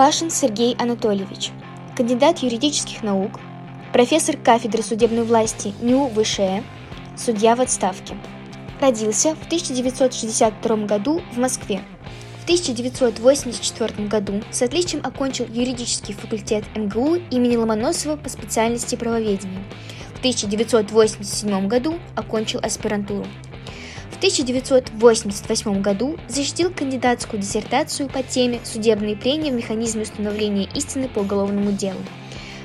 Пашин Сергей Анатольевич, кандидат юридических наук, профессор кафедры судебной власти НИУ ВШЭ, судья в отставке. Родился в 1962 году в Москве. В 1984 году с отличием окончил юридический факультет МГУ имени Ломоносова по специальности правоведения. В 1987 году окончил аспирантуру. В 1988 году защитил кандидатскую диссертацию по теме «Судебные прения в механизме установления истины по уголовному делу».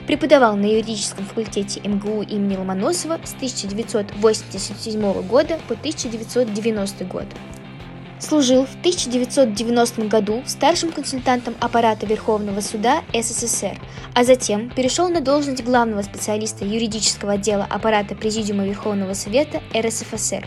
Преподавал на юридическом факультете МГУ имени Ломоносова с 1987 года по 1990 год. Служил в 1990 году старшим консультантом аппарата Верховного суда СССР, а затем перешел на должность главного специалиста юридического отдела аппарата Президиума Верховного Совета РСФСР.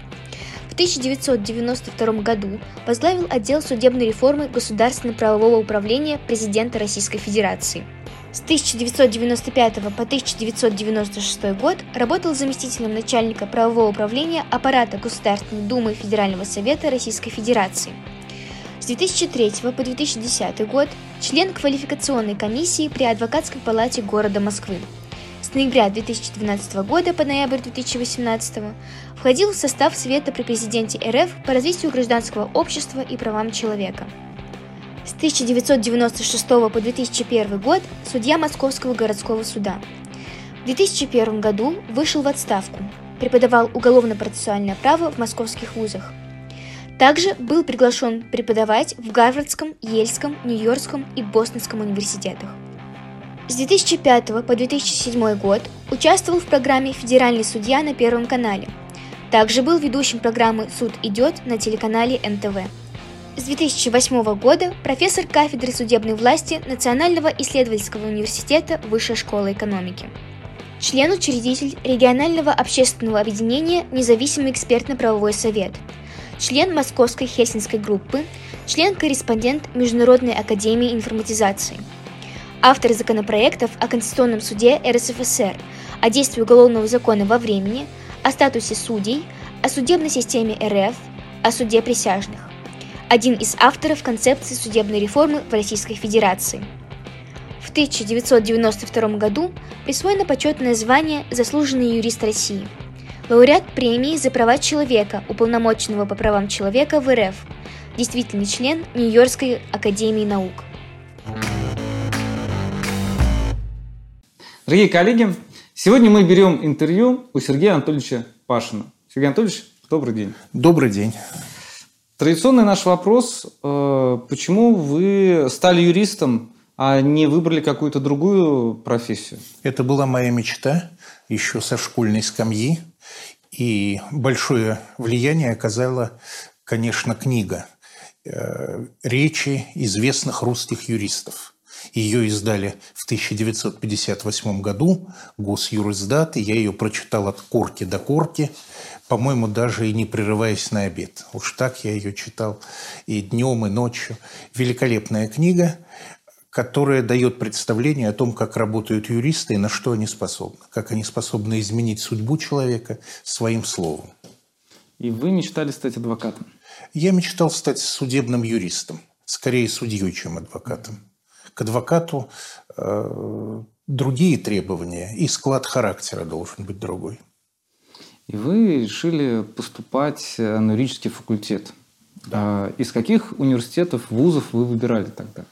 В 1992 году возглавил отдел судебной реформы Государственно-правового управления президента Российской Федерации – с 1995 по 1996 год работал заместителем начальника правового управления аппарата Государственной Думы Федерального Совета Российской Федерации. С 2003 по 2010 год член квалификационной комиссии при Адвокатской палате города Москвы. С ноября 2012 года по ноябрь 2018 входил в состав Совета при президенте РФ по развитию гражданского общества и правам человека. С 1996 по 2001 год судья Московского городского суда. В 2001 году вышел в отставку. Преподавал уголовно-процессуальное право в московских вузах. Также был приглашен преподавать в Гарвардском, Ельском, Нью-Йоркском и Бостонском университетах. С 2005 по 2007 год участвовал в программе «Федеральный судья» на Первом канале. Также был ведущим программы «Суд идет» на телеканале НТВ. С 2008 года профессор кафедры судебной власти Национального исследовательского университета Высшей школы экономики. Член-учредитель регионального общественного объединения «Независимый экспертно-правовой совет», член Московской Хельсинской группы, член-корреспондент Международной академии информатизации. Автор законопроектов о Конституционном суде РСФСР, о действии уголовного закона во времени, о статусе судей, о судебной системе РФ, о суде присяжных один из авторов концепции судебной реформы в Российской Федерации. В 1992 году присвоено почетное звание «Заслуженный юрист России», лауреат премии за права человека, уполномоченного по правам человека в РФ, действительный член Нью-Йоркской академии наук. Дорогие коллеги, сегодня мы берем интервью у Сергея Анатольевича Пашина. Сергей Анатольевич, добрый день. Добрый день. Традиционный наш вопрос. Э, почему вы стали юристом, а не выбрали какую-то другую профессию? Это была моя мечта еще со школьной скамьи. И большое влияние оказала, конечно, книга э, речи известных русских юристов. Ее издали в 1958 году, Госюриздат, и я ее прочитал от корки до корки по-моему, даже и не прерываясь на обед. Уж так я ее читал и днем, и ночью. Великолепная книга, которая дает представление о том, как работают юристы и на что они способны. Как они способны изменить судьбу человека своим словом. И вы мечтали стать адвокатом? Я мечтал стать судебным юристом. Скорее судьей, чем адвокатом. К адвокату э, другие требования, и склад характера должен быть другой. И вы решили поступать э, на юридический факультет. Да. Из каких университетов, вузов вы выбирали тогда?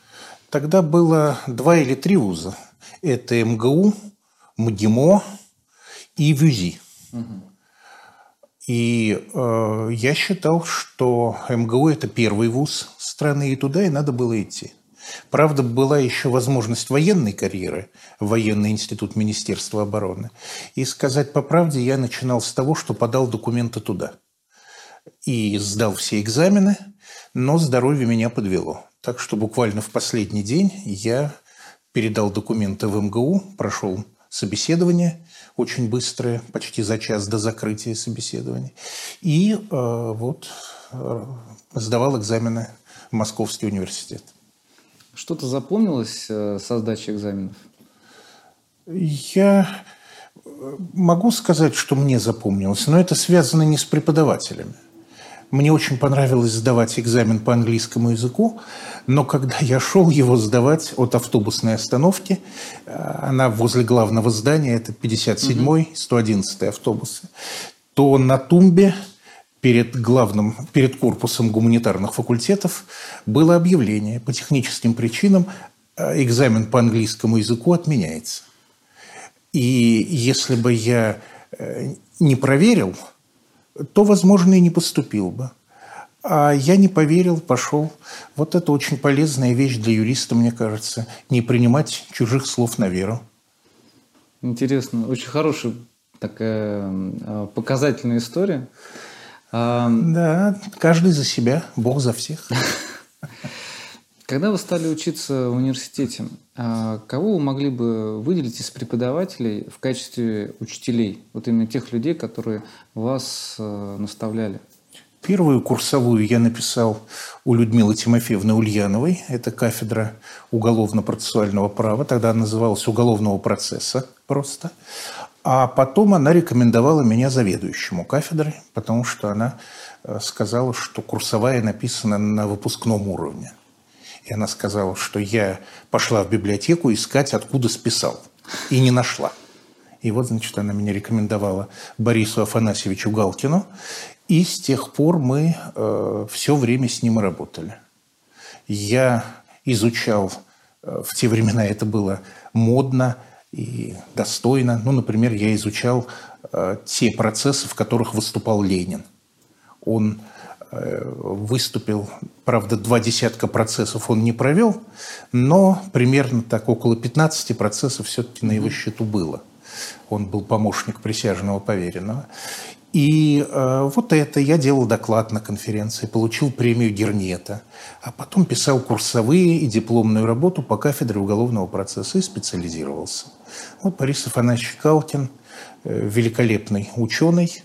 Тогда было два или три вуза. Это МГУ, МГИМО и ВЮЗИ. Угу. И э, я считал, что МГУ – это первый вуз страны, и туда и надо было идти. Правда, была еще возможность военной карьеры, военный институт Министерства обороны. И сказать по правде, я начинал с того, что подал документы туда. И сдал все экзамены, но здоровье меня подвело. Так что буквально в последний день я передал документы в МГУ, прошел собеседование очень быстрое, почти за час до закрытия собеседования. И э, вот э, сдавал экзамены в Московский университет. Что-то запомнилось э, со сдачи экзаменов? Я могу сказать, что мне запомнилось, но это связано не с преподавателями. Мне очень понравилось сдавать экзамен по английскому языку, но когда я шел его сдавать от автобусной остановки, э, она возле главного здания, это 57-й, 111-й автобусы, то на тумбе перед главным, перед корпусом гуманитарных факультетов было объявление по техническим причинам э, экзамен по английскому языку отменяется. И если бы я э, не проверил, то, возможно, и не поступил бы. А я не поверил, пошел. Вот это очень полезная вещь для юриста, мне кажется, не принимать чужих слов на веру. Интересно, очень хорошая такая э, показательная история. Да, каждый за себя, Бог за всех. Когда вы стали учиться в университете, а, кого вы могли бы выделить из преподавателей в качестве учителей? Вот именно тех людей, которые вас э, наставляли? Первую курсовую я написал у Людмилы Тимофеевны Ульяновой. Это кафедра уголовно-процессуального права. Тогда она называлась уголовного процесса просто. А потом она рекомендовала меня заведующему кафедрой, потому что она э, сказала, что курсовая написана на выпускном уровне. И она сказала, что я пошла в библиотеку искать, откуда списал. И не нашла. И вот, значит, она меня рекомендовала Борису Афанасьевичу Галкину. И с тех пор мы э, все время с ним работали. Я изучал, э, в те времена это было модно, и достойно. Ну, например, я изучал э, те процессы, в которых выступал Ленин. Он э, выступил, правда, два десятка процессов он не провел, но примерно так около 15 процессов все-таки на его счету было. Он был помощник присяжного поверенного. И э, вот это я делал доклад на конференции, получил премию Гернета, а потом писал курсовые и дипломную работу по кафедре уголовного процесса и специализировался. Вот Борис Афанасьевич Калкин, э, великолепный ученый,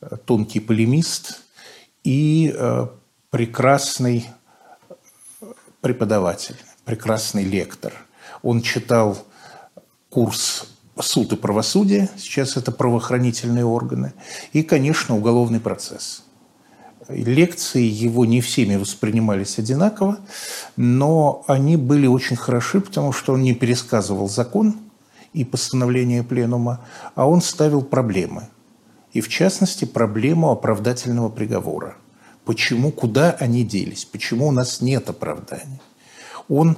э, тонкий полемист и э, прекрасный преподаватель, прекрасный лектор. Он читал курс суд и правосудие, сейчас это правоохранительные органы, и, конечно, уголовный процесс. Лекции его не всеми воспринимались одинаково, но они были очень хороши, потому что он не пересказывал закон и постановление пленума, а он ставил проблемы. И, в частности, проблему оправдательного приговора. Почему, куда они делись, почему у нас нет оправдания. Он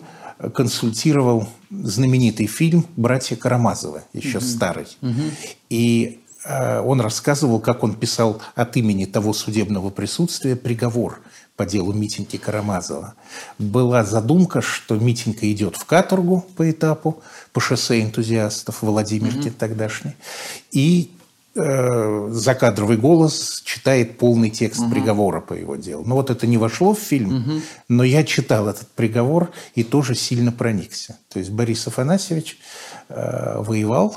консультировал знаменитый фильм «Братья Карамазовы», еще угу. старый. Угу. И э, он рассказывал, как он писал от имени того судебного присутствия приговор по делу Митеньки Карамазова. Была задумка, что Митенька идет в каторгу по этапу, по шоссе энтузиастов Владимирки mm тогдашней, и э, закадровый голос читает полный текст угу. приговора по его делу. Ну вот это не вошло в фильм, угу. но я читал этот приговор и тоже сильно проникся. То есть Борис Афанасьевич э, воевал,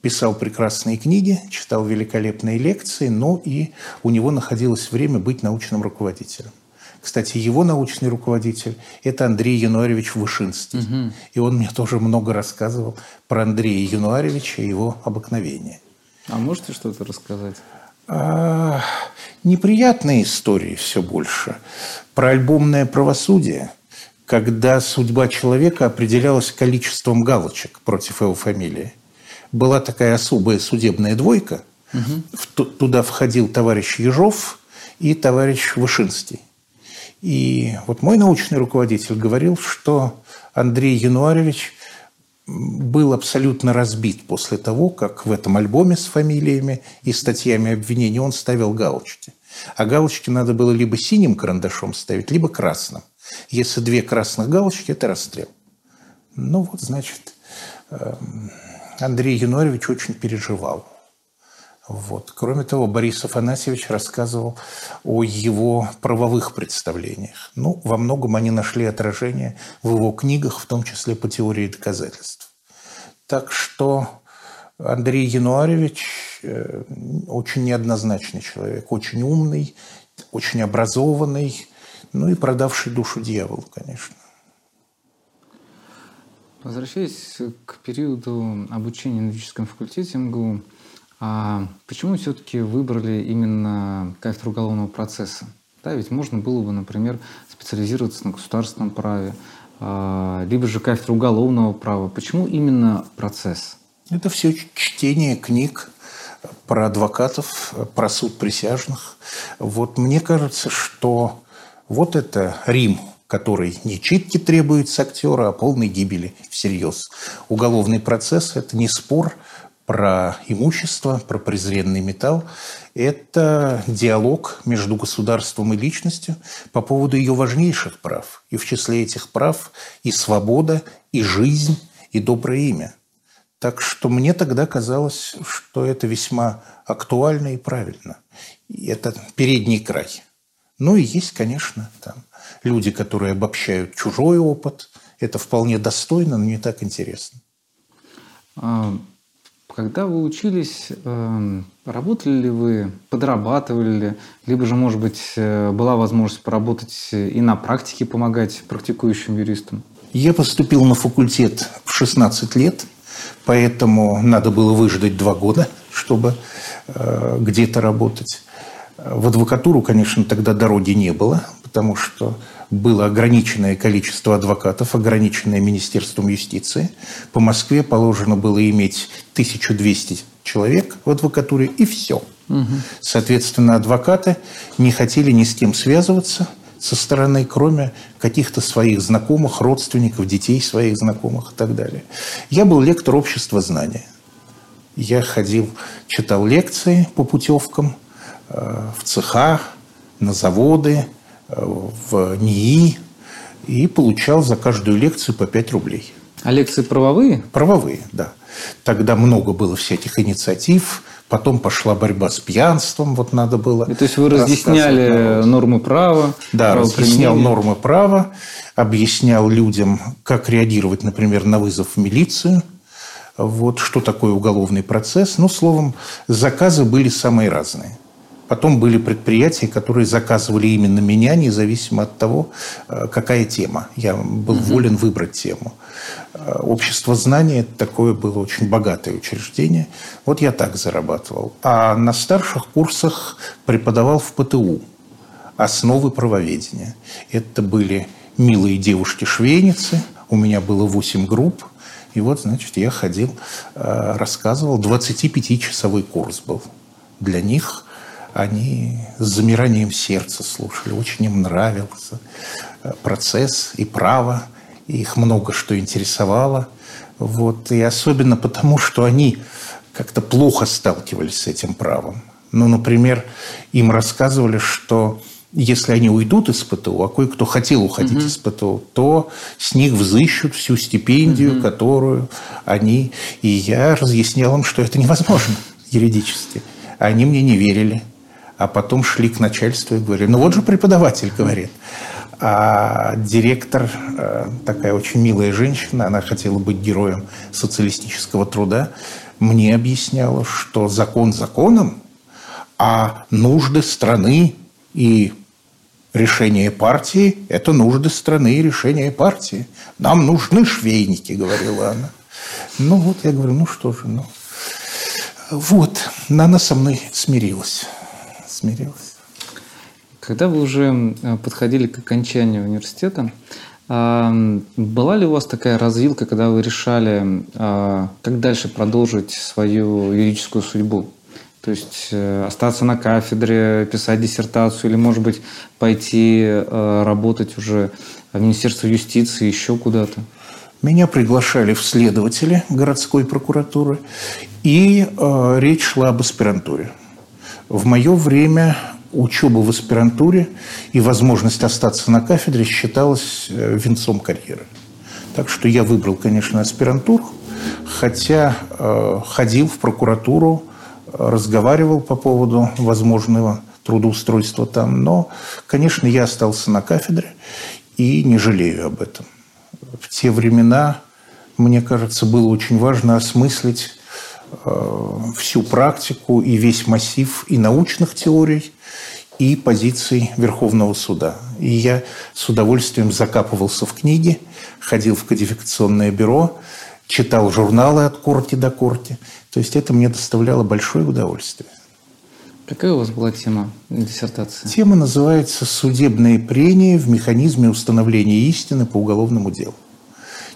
писал прекрасные книги, читал великолепные лекции, но и у него находилось время быть научным руководителем. Кстати, его научный руководитель – это Андрей Януаревич Вышинский. Угу. И он мне тоже много рассказывал про Андрея Януаревича и его обыкновения. А можете что-то рассказать? А, неприятные истории все больше. Про альбомное правосудие, когда судьба человека определялась количеством галочек против его фамилии. Была такая особая судебная двойка. Угу. Туда входил товарищ Ежов и товарищ Вышинский. И вот мой научный руководитель говорил, что Андрей Януаревич – был абсолютно разбит после того, как в этом альбоме с фамилиями и статьями обвинений он ставил галочки. А галочки надо было либо синим карандашом ставить, либо красным. Если две красных галочки – это расстрел. Ну вот, значит, эм, Андрей Янорович очень переживал. Вот. Кроме того, Борис Афанасьевич рассказывал о его правовых представлениях. Ну, во многом они нашли отражение в его книгах, в том числе по теории доказательств. Так что Андрей Януаревич э, очень неоднозначный человек, очень умный, очень образованный, ну и продавший душу дьяволу, конечно. Возвращаясь к периоду обучения на юридическом факультете МГУ, А почему все-таки выбрали именно кафедру уголовного процесса? Да, ведь можно было бы, например, специализироваться на государственном праве, а, либо же кафедру уголовного права. Почему именно процесс? Это все чтение книг про адвокатов, про суд присяжных. Вот мне кажется, что вот это Рим, который не читки требует с актера, а полной гибели всерьез. Уголовный процесс – это не спор про имущество, про презренный металл. Это диалог между государством и личностью по поводу ее важнейших прав. И в числе этих прав и свобода, и жизнь, и доброе имя. Так что мне тогда казалось, что это весьма актуально и правильно. И это передний край. Ну и есть, конечно, там люди, которые обобщают чужой опыт. Это вполне достойно, но не так интересно. А, когда вы учились, эм, работали ли вы, подрабатывали ли, либо же, может быть, э, была возможность поработать и на практике помогать практикующим юристам? Я поступил на факультет в 16 лет, поэтому надо было выждать два года, чтобы э, где-то работать. В адвокатуру, конечно, тогда дороги не было, потому что было ограниченное количество адвокатов, ограниченное Министерством юстиции. По Москве положено было иметь 1200 человек в адвокатуре, и все. Угу. Соответственно, адвокаты не хотели ни с кем связываться со стороны, кроме каких-то своих знакомых, родственников, детей своих знакомых и так далее. Я был лектор общества знания. Я ходил, читал лекции по путевкам в цеха, на заводы, в НИИ и получал за каждую лекцию по 5 рублей. А лекции правовые? Правовые, да. Тогда много было всяких инициатив, потом пошла борьба с пьянством, вот надо было. И то есть вы разъясняли нормы права? Да, разъяснял нормы права, объяснял людям, как реагировать, например, на вызов в милицию, вот что такое уголовный процесс. Ну, словом, заказы были самые разные. Потом были предприятия, которые заказывали именно меня, независимо от того, э, какая тема. Я был волен выбрать тему. Э, общество знания – такое было очень богатое учреждение. Вот я так зарабатывал. А на старших курсах преподавал в ПТУ основы правоведения. Это были милые девушки-швейницы. У меня было 8 групп. И вот, значит, я ходил, э, рассказывал. 25-часовой курс был для них – они с замиранием сердца слушали. Очень им нравился э, процесс и право. Их много что интересовало. Вот. И особенно потому, что они как-то плохо сталкивались с этим правом. Ну, например, им рассказывали, что если они уйдут из ПТУ, а кое-кто хотел уходить угу. из ПТУ, то с них взыщут всю стипендию, угу. которую они... И я разъяснял им, что это невозможно юридически. Они мне не верили а потом шли к начальству и говорили, ну вот же преподаватель говорит. А директор, э, такая очень милая женщина, она хотела быть героем социалистического труда, мне объясняла, что закон законом, а нужды страны и решение партии – это нужды страны и решение партии. Нам нужны швейники, говорила она. Ну вот, я говорю, ну что же, ну. Вот, она со мной смирилась смирилась. Когда вы уже подходили к окончанию университета, а, была ли у вас такая развилка, когда вы решали, а, как дальше продолжить свою юридическую судьбу? То есть э, остаться на кафедре, писать диссертацию или, может быть, пойти э, работать уже в Министерство юстиции, еще куда-то? Меня приглашали в следователи городской прокуратуры, и э, речь шла об аспирантуре. В мое время учеба в аспирантуре и возможность остаться на кафедре считалась э, венцом карьеры. Так что я выбрал, конечно, аспирантуру, хотя э, ходил в прокуратуру, разговаривал по поводу возможного трудоустройства там, но, конечно, я остался на кафедре и не жалею об этом. В те времена, мне кажется, было очень важно осмыслить всю практику и весь массив и научных теорий, и позиций Верховного суда. И я с удовольствием закапывался в книги, ходил в кодификационное бюро читал журналы от корти до корти. То есть это мне доставляло большое удовольствие. Какая у вас была тема диссертации? Тема называется «Судебные прения в механизме установления истины по уголовному делу».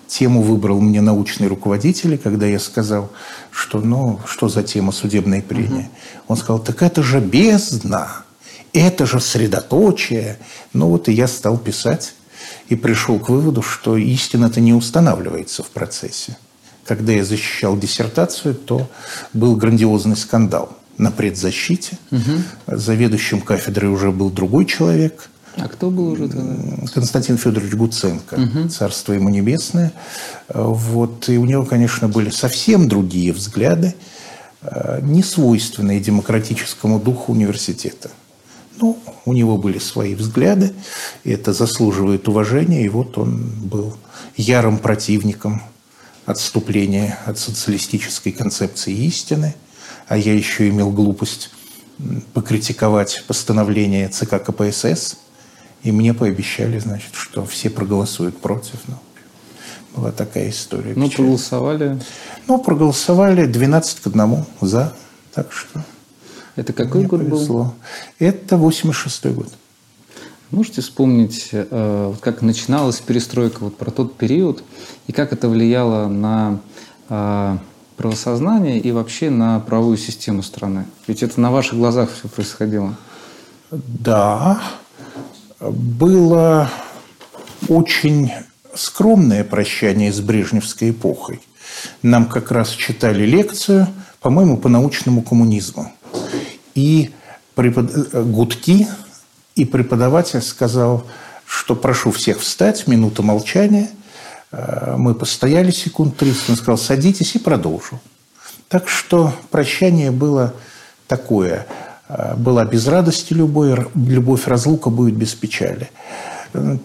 Тему выбрал мне научный руководитель, когда я сказал, что ну, что за тема судебные прения. Угу. Он сказал, так это же бездна, это же средоточие. Ну вот и я стал писать и пришел к выводу, что истина-то не устанавливается в процессе. Когда я защищал диссертацию, то был грандиозный скандал на предзащите. Угу. Заведующим кафедрой уже был другой человек. А кто был уже тогда? Константин Федорович Гуценко, угу. царство ему небесное. Вот, и у него, конечно, были совсем другие взгляды, э, не свойственные демократическому духу университета. Ну, у него были свои взгляды, и это заслуживает уважения, и вот он был ярым противником отступления от социалистической концепции истины – а я еще имел глупость покритиковать постановление ЦК КПСС, и мне пообещали, значит, что все проголосуют против. Ну, была такая история. Ну, проголосовали? Ну, проголосовали 12 к 1 за, так что... Это какой год повезло. был? Это 86 год. Можете вспомнить, э, как начиналась перестройка, вот про тот период, и как это влияло на э, правосознание и вообще на правовую систему страны? Ведь это на ваших глазах все происходило. Да, было очень скромное прощание с Брежневской эпохой. Нам как раз читали лекцию, по-моему, по научному коммунизму. И препод... гудки, и преподаватель сказал, что прошу всех встать, минута молчания – Э, мы постояли секунд 30, он сказал, садитесь и продолжу. Так что прощание было такое. Э, была без радости любой, любовь разлука будет без печали.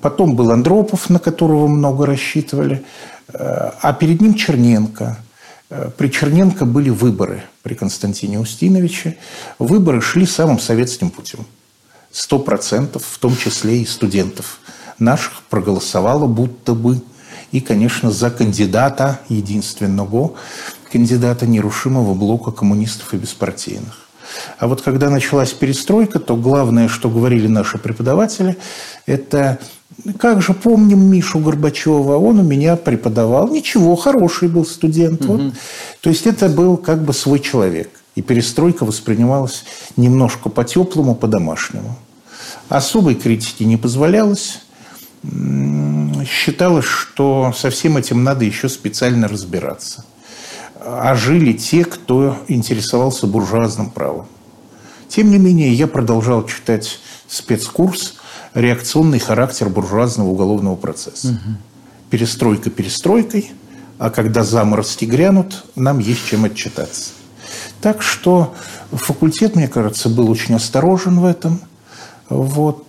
Потом был Андропов, на которого много рассчитывали, э, а перед ним Черненко. При Черненко были выборы при Константине Устиновиче. Выборы шли самым советским путем. Сто процентов, в том числе и студентов наших, проголосовало будто бы и, конечно, за кандидата единственного, кандидата нерушимого блока коммунистов и беспартийных. А вот когда началась перестройка, то главное, что говорили наши преподаватели, это как же помним Мишу Горбачева, он у меня преподавал, ничего, хороший был студент. Угу. Вот. То есть это был как бы свой человек. И перестройка воспринималась немножко по-теплому, по-домашнему. Особой критики не позволялось считалось, что со всем этим надо еще специально разбираться. А жили те, кто интересовался буржуазным правом. Тем не менее, я продолжал читать спецкурс «Реакционный характер буржуазного уголовного процесса». Угу. Перестройка перестройкой, а когда заморозки грянут, нам есть чем отчитаться. Так что факультет, мне кажется, был очень осторожен в этом – вот.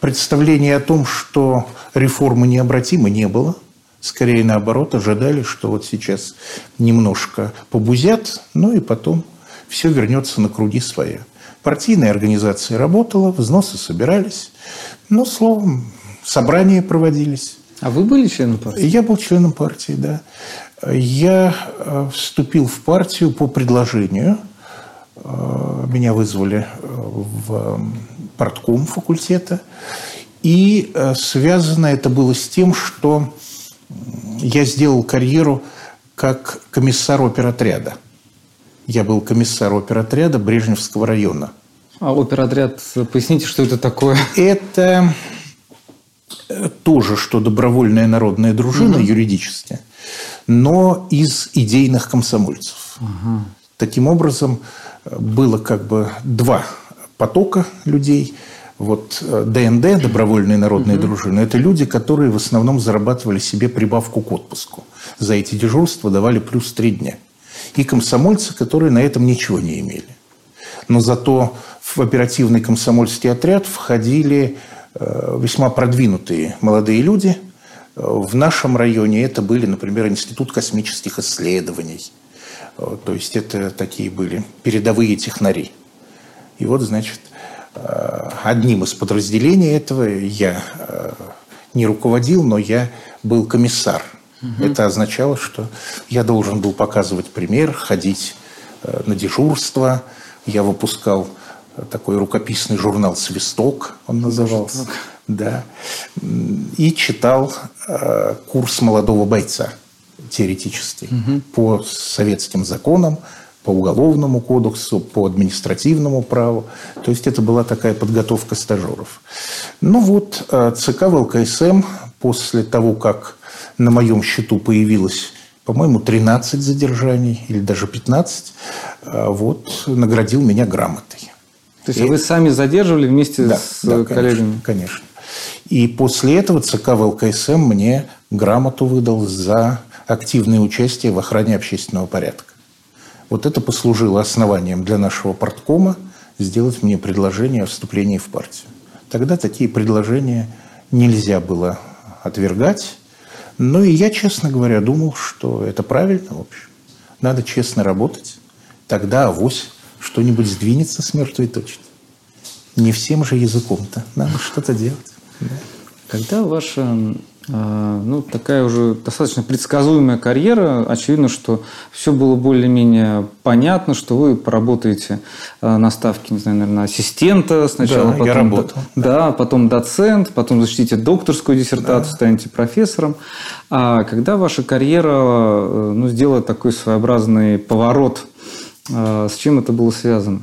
Представление о том, что реформы необратимы, не было. Скорее наоборот, ожидали, что вот сейчас немножко побузят, ну и потом все вернется на круги своя. Партийная организация работала, взносы собирались. Ну, словом, собрания проводились. А вы были членом партии? Я был членом партии, да. Я э, вступил в партию по предложению. Э, меня вызвали э, в портком факультета. И связано это было с тем, что я сделал карьеру как комиссар оперотряда. Я был комиссар оперотряда Брежневского района. А оперотряд, поясните, что это такое? Это э, тоже, что добровольная народная дружина угу. юридически, но из идейных комсомольцев. Угу. Таким образом, э, было как бы два потока людей. Вот ДНД, э, добровольные народные угу. дружины, это люди, которые в основном зарабатывали себе прибавку к отпуску. За эти дежурства давали плюс три дня. И комсомольцы, которые на этом ничего не имели. Но зато в оперативный комсомольский отряд входили э, весьма продвинутые молодые люди. В нашем районе это были, например, Институт космических исследований. Э, то есть это такие были передовые технари. И вот, значит, одним из подразделений этого я э, не руководил, но я был комиссар Угу. Это означало, что я должен был показывать пример, ходить э, на дежурство. Я выпускал такой рукописный журнал «Свисток», он назывался. Да. И читал э, курс молодого бойца теоретический угу. по советским законам, по уголовному кодексу, по административному праву. То есть это была такая подготовка стажеров. Ну вот, э, ЦК ВЛКСМ после того, как на моем счету появилось, по-моему, 13 задержаний или даже 15, э, вот, наградил меня грамотой. То есть и... вы сами задерживали вместе да, с да, коллегами? Конечно, конечно. И после этого ЦК ВЛКСМ мне грамоту выдал за активное участие в охране общественного порядка. Вот это послужило основанием для нашего порткома сделать мне предложение о вступлении в партию. Тогда такие предложения нельзя было отвергать. Но и я, честно говоря, думал, что это правильно, в общем. Надо честно работать. Тогда авось что-нибудь сдвинется с мертвой точки. Не всем же языком-то. Надо что-то делать. Да. Когда ваша ну, такая уже достаточно предсказуемая карьера. Очевидно, что все было более-менее понятно, что вы поработаете а, на ставке, не знаю, наверное, ассистента сначала. Да, потом, я работал. Да, потом доцент, потом защитите докторскую диссертацию, да. станете профессором. А когда ваша карьера э, ну, сделала такой своеобразный поворот, а, с чем это было связано?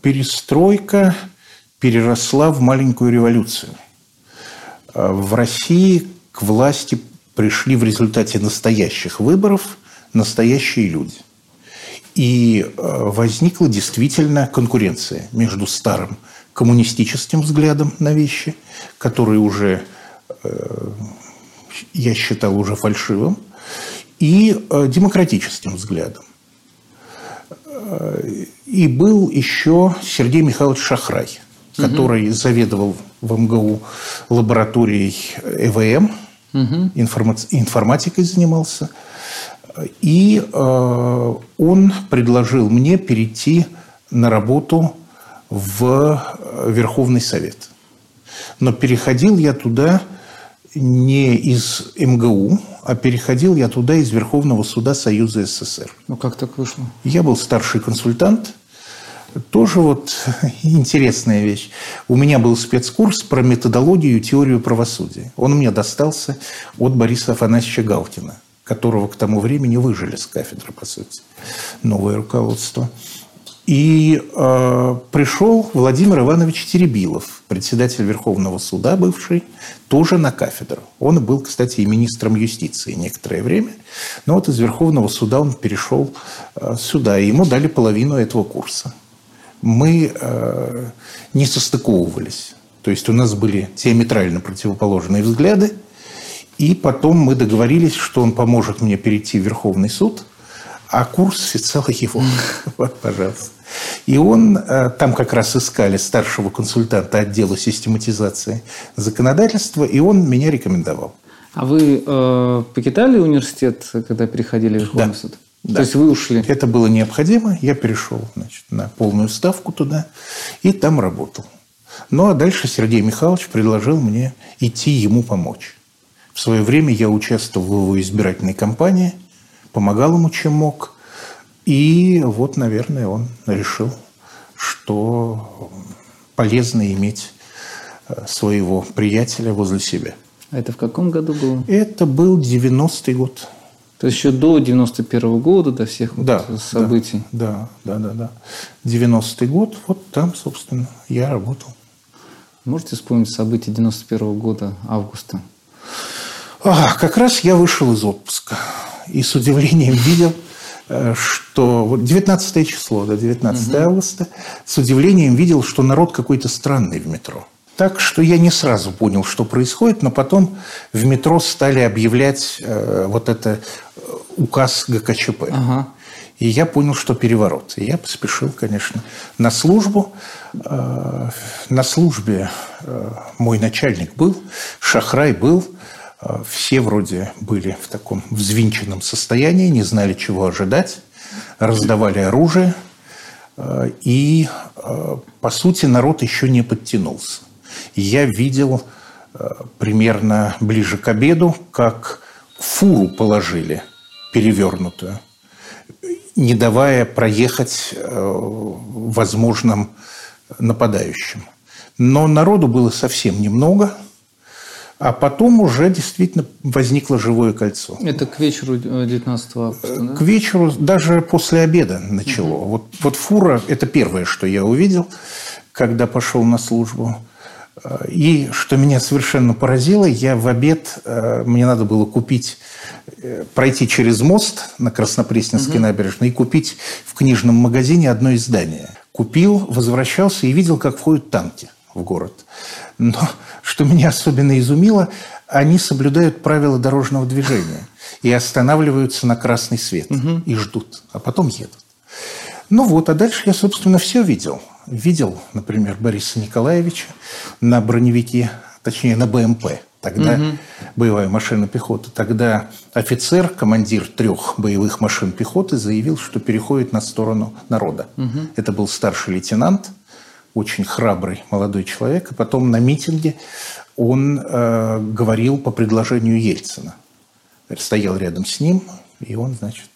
Перестройка переросла в маленькую революцию – в России к власти пришли в результате настоящих выборов настоящие люди. И э, возникла действительно конкуренция между старым коммунистическим взглядом на вещи, который уже, э, я считал, уже фальшивым, и э, демократическим взглядом. И был еще Сергей Михайлович Шахрай, который угу. заведовал в МГУ лабораторией ЭВМ, угу. информати- информатикой занимался. И э, он предложил мне перейти на работу в Верховный Совет. Но переходил я туда не из МГУ, а переходил я туда из Верховного суда Союза СССР. Ну как так вышло? Я был старший консультант – тоже вот интересная вещь. У меня был спецкурс про методологию и теорию правосудия. Он мне достался от Бориса Афанасьевича Галкина, которого к тому времени выжили с кафедры, по сути, новое руководство. И э, пришел Владимир Иванович Теребилов, председатель Верховного суда бывший, тоже на кафедру. Он был, кстати, и министром юстиции некоторое время. Но вот из Верховного суда он перешел э, сюда, и ему дали половину этого курса мы э, не состыковывались. То есть у нас были диаметрально противоположные взгляды. И потом мы договорились, что он поможет мне перейти в Верховный суд, а курс всецело его. Вот, пожалуйста. И он, э, там как раз искали старшего консультанта отдела систематизации законодательства, и он меня рекомендовал. А вы э, покидали университет, когда переходили в Верховный да. суд? Да. То есть вы ушли? Это было необходимо. Я перешел значит, на полную ставку туда и там работал. Ну а дальше Сергей Михайлович предложил мне идти ему помочь. В свое время я участвовал в его избирательной кампании, помогал ему чем мог. И вот, наверное, он решил, что полезно иметь э, своего приятеля возле себя. А это в каком году было? Это был 90-й год. То есть еще до 91 -го года, до всех да, вот событий. Да, да, да, да. 90-й год, вот там, собственно, я работал. Можете вспомнить события 91 -го года, августа? А, как раз я вышел из отпуска. И с удивлением видел, э, что вот 19 число, да, 19 угу. августа, с удивлением видел, что народ какой-то странный в метро. Так что я не сразу понял, что происходит, но потом в метро стали объявлять э, вот это э, указ ГКЧП. Ага. И я понял, что переворот. И я поспешил, конечно, на службу. Э, на службе э, мой начальник был, Шахрай был. Э, все вроде были в таком взвинченном состоянии, не знали, чего ожидать. Раздавали оружие. И, по сути, народ еще не подтянулся я видел э, примерно ближе к обеду, как фуру положили перевернутую, не давая проехать э, возможным нападающим. Но народу было совсем немного, а потом уже действительно возникло живое кольцо. Это к вечеру 19 августа, да? К вечеру, даже после обеда начало. Угу. Вот, вот фура – это первое, что я увидел, когда пошел на службу. И что меня совершенно поразило, я в обед, э, мне надо было купить, э, пройти через мост на Краснопресненской угу. набережной и купить в книжном магазине одно издание. Купил, возвращался и видел, как входят танки в город. Но что меня особенно изумило, они соблюдают правила дорожного движения и останавливаются на красный свет угу. и ждут, а потом едут. Ну вот, а дальше я, собственно, все видел – видел, например, Бориса Николаевича на броневике, точнее, на БМП. Тогда угу. боевая машина пехоты. Тогда офицер, командир трех боевых машин пехоты, заявил, что переходит на сторону народа. Угу. Это был старший лейтенант, очень храбрый молодой человек. И потом на митинге он э, говорил по предложению Ельцина. Стоял рядом с ним, и он, значит,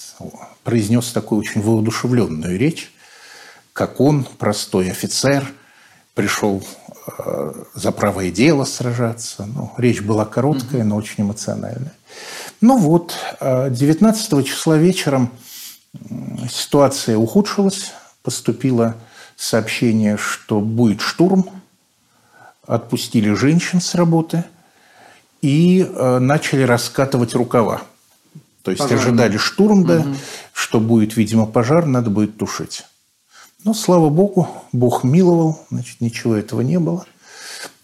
произнес такую очень воодушевленную речь как он, простой офицер, пришел э, за правое дело сражаться. Ну, речь была короткая, но очень эмоциональная. Ну вот, 19 э, числа вечером ситуация ухудшилась. Поступило сообщение, что будет штурм. Отпустили женщин с работы и э, начали раскатывать рукава. То есть пожар. ожидали штурм, да, угу. что будет, видимо, пожар, надо будет тушить. Но, слава Богу, Бог миловал, значит, ничего этого не было.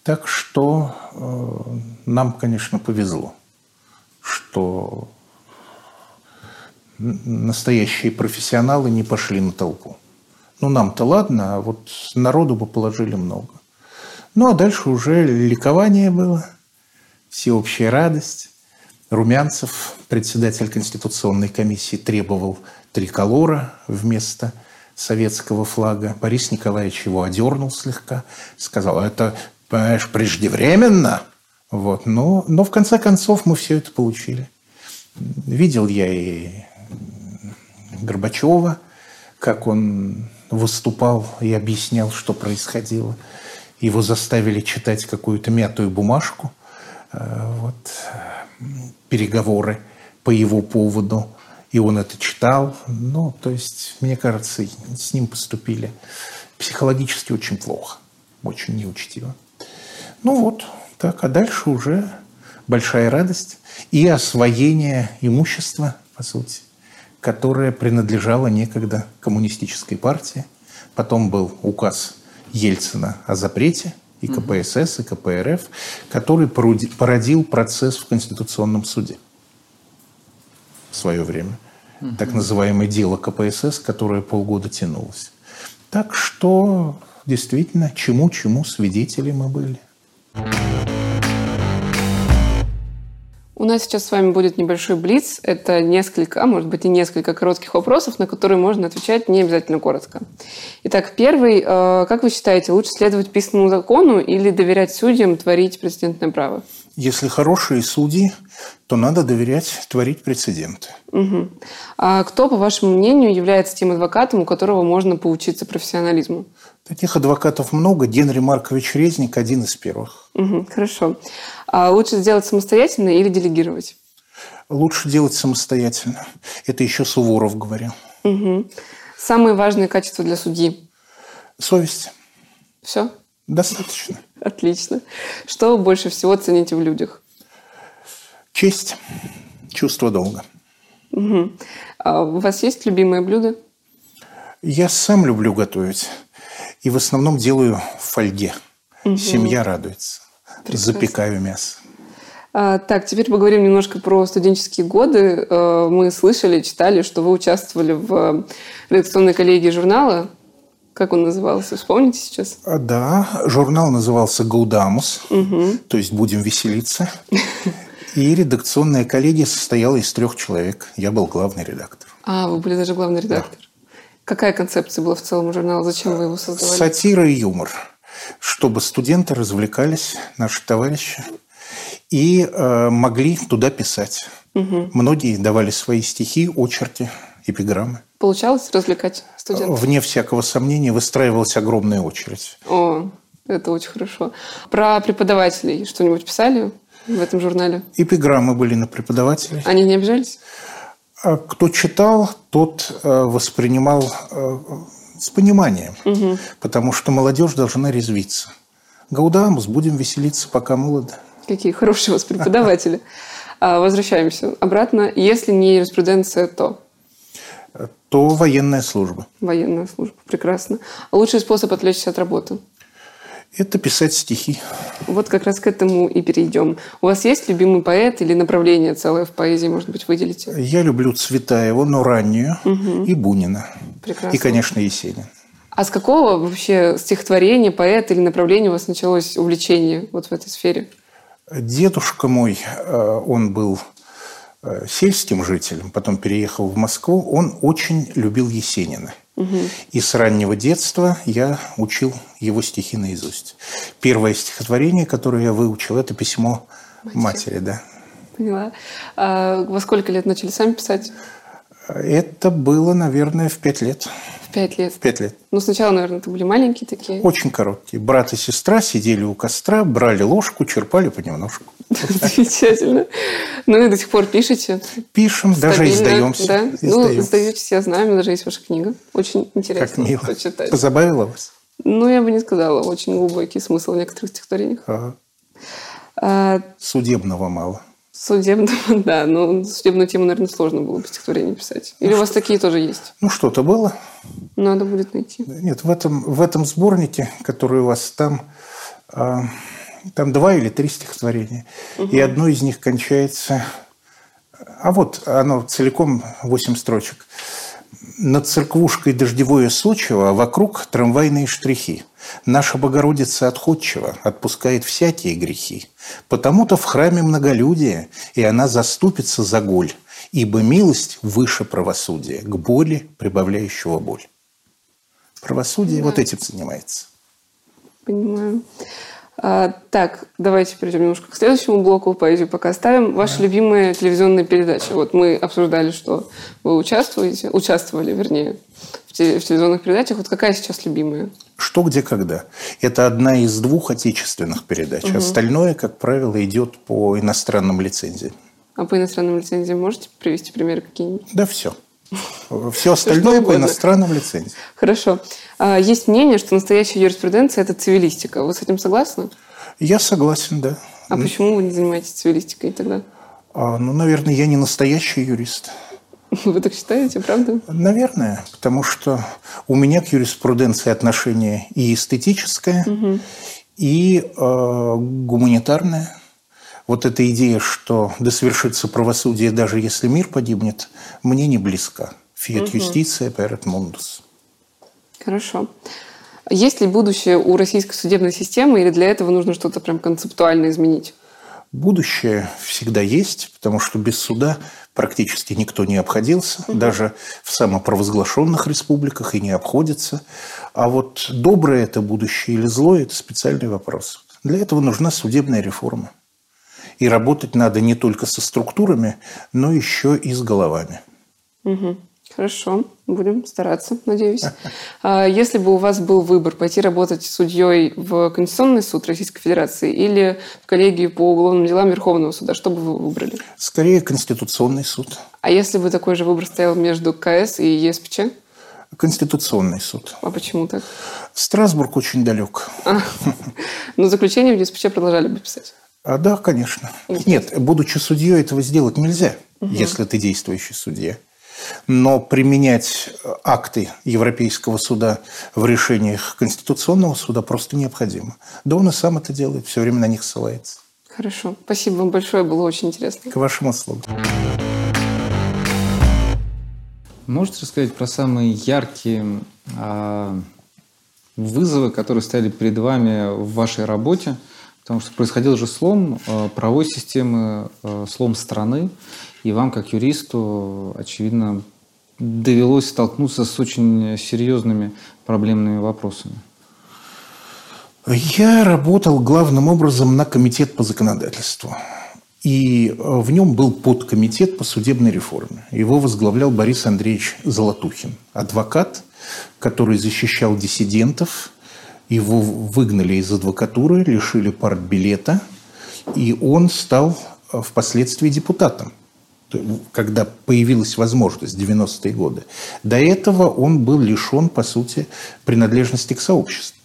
Так что э, нам, конечно, повезло, что настоящие профессионалы не пошли на толпу. Ну, нам-то ладно, а вот народу бы положили много. Ну, а дальше уже ликование было, всеобщая радость. Румянцев, председатель Конституционной комиссии, требовал триколора вместо – советского флага. Борис Николаевич его одернул слегка, сказал, это, понимаешь, преждевременно. Вот. Но, но в конце концов мы все это получили. Видел я и Горбачева, как он выступал и объяснял, что происходило. Его заставили читать какую-то мятую бумажку, э, вот, переговоры по его поводу и он это читал. Ну, то есть, мне кажется, с ним поступили психологически очень плохо, очень неучтиво. Ну вот, так, а дальше уже большая радость и освоение имущества, по сути, которое принадлежало некогда коммунистической партии. Потом был указ Ельцина о запрете и КПСС, и КПРФ, который породил процесс в Конституционном суде в свое время так называемое дело КПСС, которое полгода тянулось. Так что действительно чему-чему свидетели мы были. У нас сейчас с вами будет небольшой блиц. Это несколько, а может быть и несколько коротких вопросов, на которые можно отвечать не обязательно коротко. Итак, первый. Э, как вы считаете, лучше следовать писанному закону или доверять судьям творить прецедентное право? Если хорошие судьи, то надо доверять творить прецеденты. Угу. А кто, по вашему мнению, является тем адвокатом, у которого можно поучиться профессионализму? Таких адвокатов много. Генри Маркович Резник – один из первых. Угу, хорошо. А лучше сделать самостоятельно или делегировать? Лучше делать самостоятельно. Это еще Суворов говорил. Угу. Самые важные качества для судьи? Совесть. Все? Достаточно. Отлично. Что вы больше всего цените в людях? Честь, чувство долга. Угу. А у вас есть любимое блюдо? Я сам люблю готовить. И в основном делаю в фольге. Угу. Семья радуется. Прекрасно. Запекаю мясо. А, так, теперь поговорим немножко про студенческие годы. А, мы слышали, читали, что вы участвовали в редакционной коллегии журнала как он назывался? Вспомните сейчас? А, да, журнал назывался «Гаудамус», угу. то есть «Будем веселиться». И редакционная коллегия состояла из трех человек. Я был главный редактор. А, вы были даже главный редактор. Да. Какая концепция была в целом журнала? Зачем вы его создавали? Сатира и юмор. Чтобы студенты развлекались, наши товарищи, и э, могли туда писать. Угу. Многие давали свои стихи, очерки, эпиграммы. Получалось развлекать студентов? Вне всякого сомнения выстраивалась огромная очередь. О, это очень хорошо. Про преподавателей что-нибудь писали в этом журнале? Эпиграммы были на преподавателей. Они не обижались? А кто читал, тот э, воспринимал э, с пониманием, угу. потому что молодежь должна резвиться. Гаудамус, будем веселиться, пока молоды. Какие хорошие у вас преподаватели. А, возвращаемся обратно. Если не юриспруденция, то? То военная служба. Военная служба, прекрасно. А лучший способ отвлечься от работы? Это писать стихи. Вот как раз к этому и перейдем. У вас есть любимый поэт или направление целое в поэзии, может быть, выделите? Я люблю Цветаева, но раннюю, угу. и Бунина. Прекрасно. И, конечно, Есенин. А с какого вообще стихотворения, поэта или направления у вас началось увлечение вот в этой сфере? Дедушка мой, э, он был э, сельским жителем, потом переехал в Москву, он очень любил Есенина. Угу. И с раннего детства я учил его стихи наизусть. Первое стихотворение, которое я выучил, это письмо матери, матери да. Поняла. А во сколько лет начали сами писать? Это было, наверное, в пять лет. Пять лет? Пять лет. Ну, сначала, наверное, это были маленькие такие. Очень короткие. Брат и сестра сидели у костра, брали ложку, черпали понемножку. Замечательно. Ну и до сих пор пишете? Пишем, даже издаемся. Да? Ну, издаетесь, я знаю, у меня даже есть ваша книга. Очень интересно как мило. почитать. Позабавила вас? Ну, я бы не сказала. Очень глубокий смысл в некоторых стихотворениях. Ага. А... Судебного мало. Судебного, да. Но судебную тему, наверное, сложно было бы стихотворение писать. Или ну, у вас такие тоже есть? Ну, что-то было. Надо будет найти. Нет, в этом, в этом сборнике, который у вас там, э, там два или три стихотворения. Угу. И одно из них кончается... А вот оно целиком восемь строчек. Над церквушкой дождевое сочево, а вокруг трамвайные штрихи. Наша Богородица отходчива, отпускает всякие грехи. Потому-то в храме многолюдие, и она заступится за голь, ибо милость выше правосудия, к боли прибавляющего боль. Правосудие да. вот этим занимается. Понимаю. А, так, давайте перейдем немножко к следующему блоку поэзию пока оставим. Ваша да. любимая телевизионная передача. Вот мы обсуждали, что вы участвуете, участвовали, вернее, в, в телевизионных передачах. Вот какая сейчас любимая? Что, где, когда. Это одна из двух отечественных передач. Угу. Остальное, как правило, идет по иностранным лицензиям. А по иностранным лицензиям можете привести примеры какие-нибудь? Да, все. Все остальное по иностранным лицензиям. Хорошо. А, есть мнение, что настоящая юриспруденция – это цивилистика. Вы с этим согласны? Я согласен, да. А почему вы не занимаетесь цивилистикой тогда? А, ну, наверное, я не настоящий юрист. Вы так считаете, правда? Наверное, потому что у меня к юриспруденции отношение и эстетическое, угу. и э, гуманитарное. Вот эта идея, что да свершится правосудие, даже если мир погибнет, мне не близка. Фиат юстиция перет мундус. Хорошо. Есть ли будущее у российской судебной системы, или для этого нужно что-то прям концептуально изменить? Будущее всегда есть, потому что без суда практически никто не обходился, угу. даже в самопровозглашенных республиках и не обходится. А вот доброе это будущее или злое – это специальный вопрос. Для этого нужна судебная реформа. И работать надо не только со структурами, но еще и с головами. Угу. Хорошо, будем стараться, надеюсь. А если бы у вас был выбор пойти работать судьей в Конституционный суд Российской Федерации или в коллегию по уголовным делам Верховного суда, что бы вы выбрали? Скорее Конституционный суд. А если бы такой же выбор стоял между КС и ЕСПЧ? Конституционный суд. А почему так? Страсбург очень далек. А, но заключение в ЕСПЧ продолжали бы писать? А, да, конечно. Нет, будучи судьей, этого сделать нельзя, угу. если ты действующий судья. Но применять акты Европейского суда в решениях Конституционного суда просто необходимо. Да он и сам это делает, все время на них ссылается. Хорошо. Спасибо вам большое, было очень интересно. К вашим услугам. Можете рассказать про самые яркие э, вызовы, которые стояли перед вами в вашей работе? Потому что происходил же слом э, правовой системы, э, слом страны, и вам, как юристу, очевидно, довелось столкнуться с очень серьезными проблемными вопросами. Я работал главным образом на комитет по законодательству. И в нем был подкомитет по судебной реформе. Его возглавлял Борис Андреевич Золотухин, адвокат, который защищал диссидентов. Его выгнали из адвокатуры, лишили партбилета, и он стал впоследствии депутатом когда появилась возможность в 90-е годы. До этого он был лишен, по сути, принадлежности к сообществу.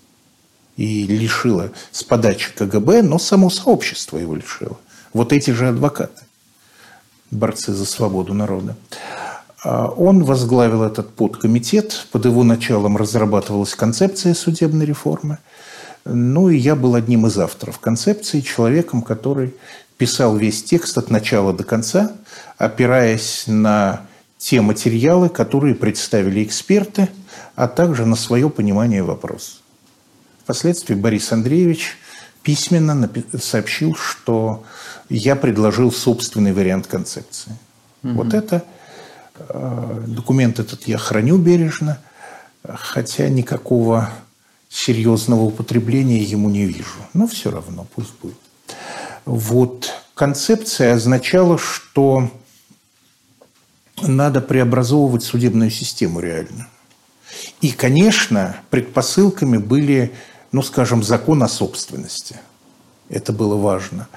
И лишило с подачи КГБ, но само сообщество его лишило. Вот эти же адвокаты, борцы за свободу народа. А он возглавил этот подкомитет, под его началом разрабатывалась концепция судебной реформы. Ну и я был одним из авторов концепции, человеком, который писал весь текст от начала до конца, опираясь на те материалы, которые представили эксперты, а также на свое понимание вопроса. Впоследствии Борис Андреевич письменно сообщил, что я предложил собственный вариант концепции. Угу. Вот это документ этот я храню бережно, хотя никакого серьезного употребления ему не вижу. Но все равно, пусть будет. Вот концепция означала, что надо преобразовывать судебную систему реально. И, конечно, предпосылками были, ну, скажем, закон о собственности. Это было важно.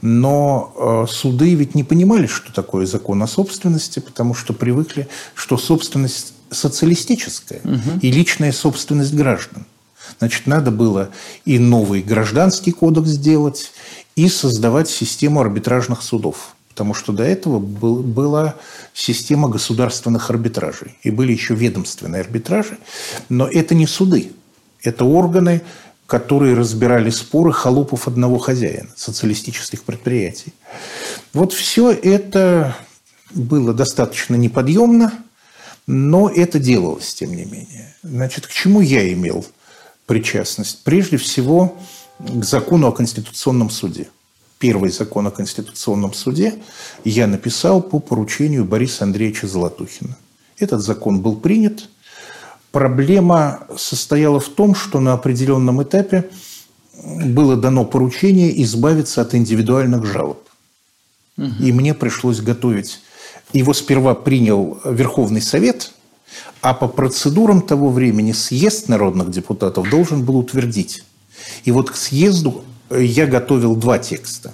Но э, суды ведь не понимали, что такое закон о собственности, потому что привыкли, что собственность социалистическая угу. и личная собственность граждан. Значит, надо было и новый гражданский кодекс сделать, и создавать систему арбитражных судов. Потому что до этого был, была система государственных арбитражей. И были еще ведомственные арбитражи. Но это не суды. Это органы, которые разбирали споры холопов одного хозяина, социалистических предприятий. Вот все это было достаточно неподъемно, но это делалось, тем не менее. Значит, к чему я имел причастность? Прежде всего, к закону о Конституционном суде. Первый закон о Конституционном суде я написал по поручению Бориса Андреевича Золотухина. Этот закон был принят. Проблема состояла в том, что на определенном этапе было дано поручение избавиться от индивидуальных жалоб. Угу. И мне пришлось готовить. Его сперва принял Верховный Совет, а по процедурам того времени съезд народных депутатов должен был утвердить и вот к съезду я готовил два текста.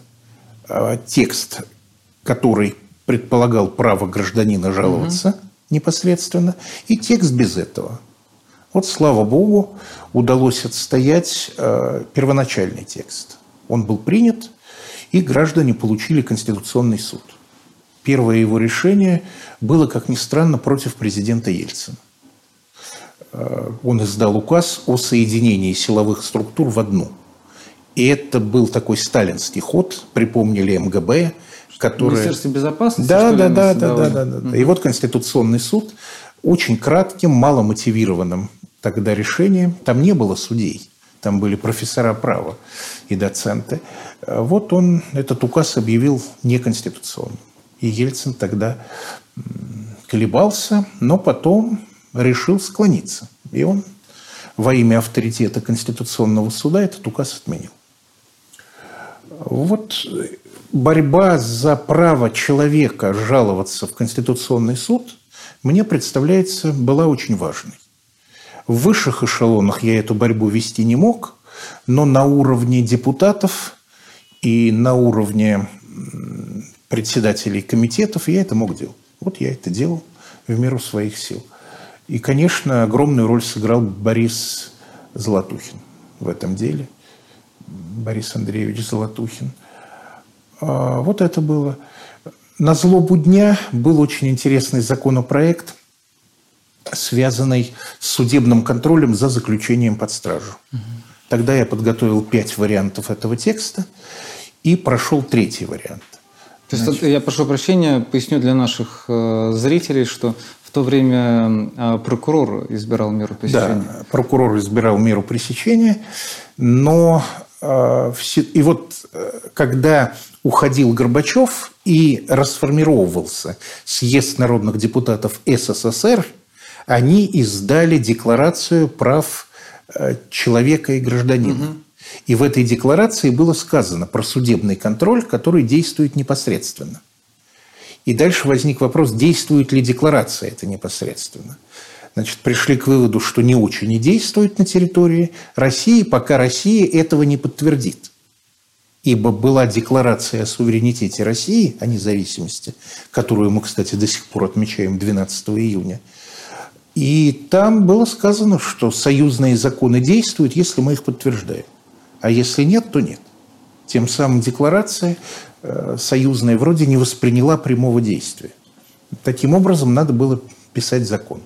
А, текст, который предполагал право гражданина жаловаться угу. непосредственно, и текст без этого. Вот, слава богу, удалось отстоять э, первоначальный текст. Он был принят, и граждане получили Конституционный суд. Первое его решение было, как ни странно, против президента Ельцина. Э, он издал указ о соединении силовых структур в одну. И это был такой сталинский ход, припомнили МГБ, который... Министерство безопасности? Да, да, да, да, да, да, да. И вот Конституционный суд очень кратким, мало мотивированным тогда решением, там не было судей, там были профессора права и доценты. Вот он этот указ объявил неконституционным. И Ельцин тогда колебался, но потом решил склониться. И он во имя авторитета Конституционного суда этот указ отменил. Вот борьба за право человека жаловаться в Конституционный суд мне представляется была очень важной. В высших эшелонах я эту борьбу вести не мог, но на уровне депутатов и на уровне председателей комитетов я это мог делать. Вот я это делал в меру своих сил. И, конечно, огромную роль сыграл Борис Золотухин в этом деле. Борис Андреевич Золотухин. А, вот это было. На злобу дня был очень интересный законопроект, связанный с судебным контролем за заключением под стражу. Тогда я подготовил пять вариантов этого текста и прошел третий вариант. То есть, Значит, я прошу прощения, поясню для наших э, зрителей, что в то время а, прокурор избирал меру пресечения. Да, прокурор избирал меру пресечения, но а, и вот э, когда уходил Горбачев и расформировывался съезд народных депутатов СССР, они издали декларацию прав э, человека и гражданина. Угу. И в этой декларации было сказано про судебный контроль, который действует непосредственно. И дальше возник вопрос, действует ли декларация это непосредственно. Значит, пришли к выводу, что не очень и действует на территории России, пока Россия этого не подтвердит. Ибо была декларация о суверенитете России, о независимости, которую мы, кстати, до сих пор отмечаем 12 июня. И там было сказано, что союзные законы действуют, если мы их подтверждаем. А если нет, то нет. Тем самым декларация э, союзная вроде не восприняла прямого действия. Таким образом, надо было писать закон.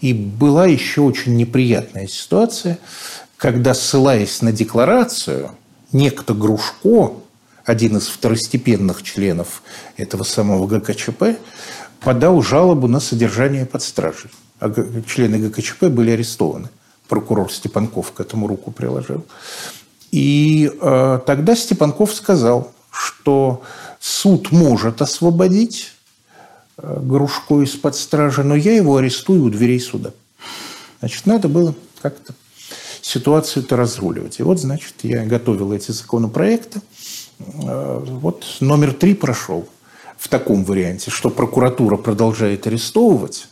И была еще очень неприятная ситуация, когда, ссылаясь на декларацию, некто Грушко, один из второстепенных членов этого самого ГКЧП, подал жалобу на содержание под стражей. А члены ГКЧП были арестованы. Прокурор Степанков к этому руку приложил. И э, тогда Степанков сказал, что суд может освободить э, Грушко из-под стражи, но я его арестую у дверей суда. Значит, надо было как-то ситуацию-то разруливать. И вот, значит, я готовил эти законопроекты. Э, вот номер три прошел в таком варианте, что прокуратура продолжает арестовывать,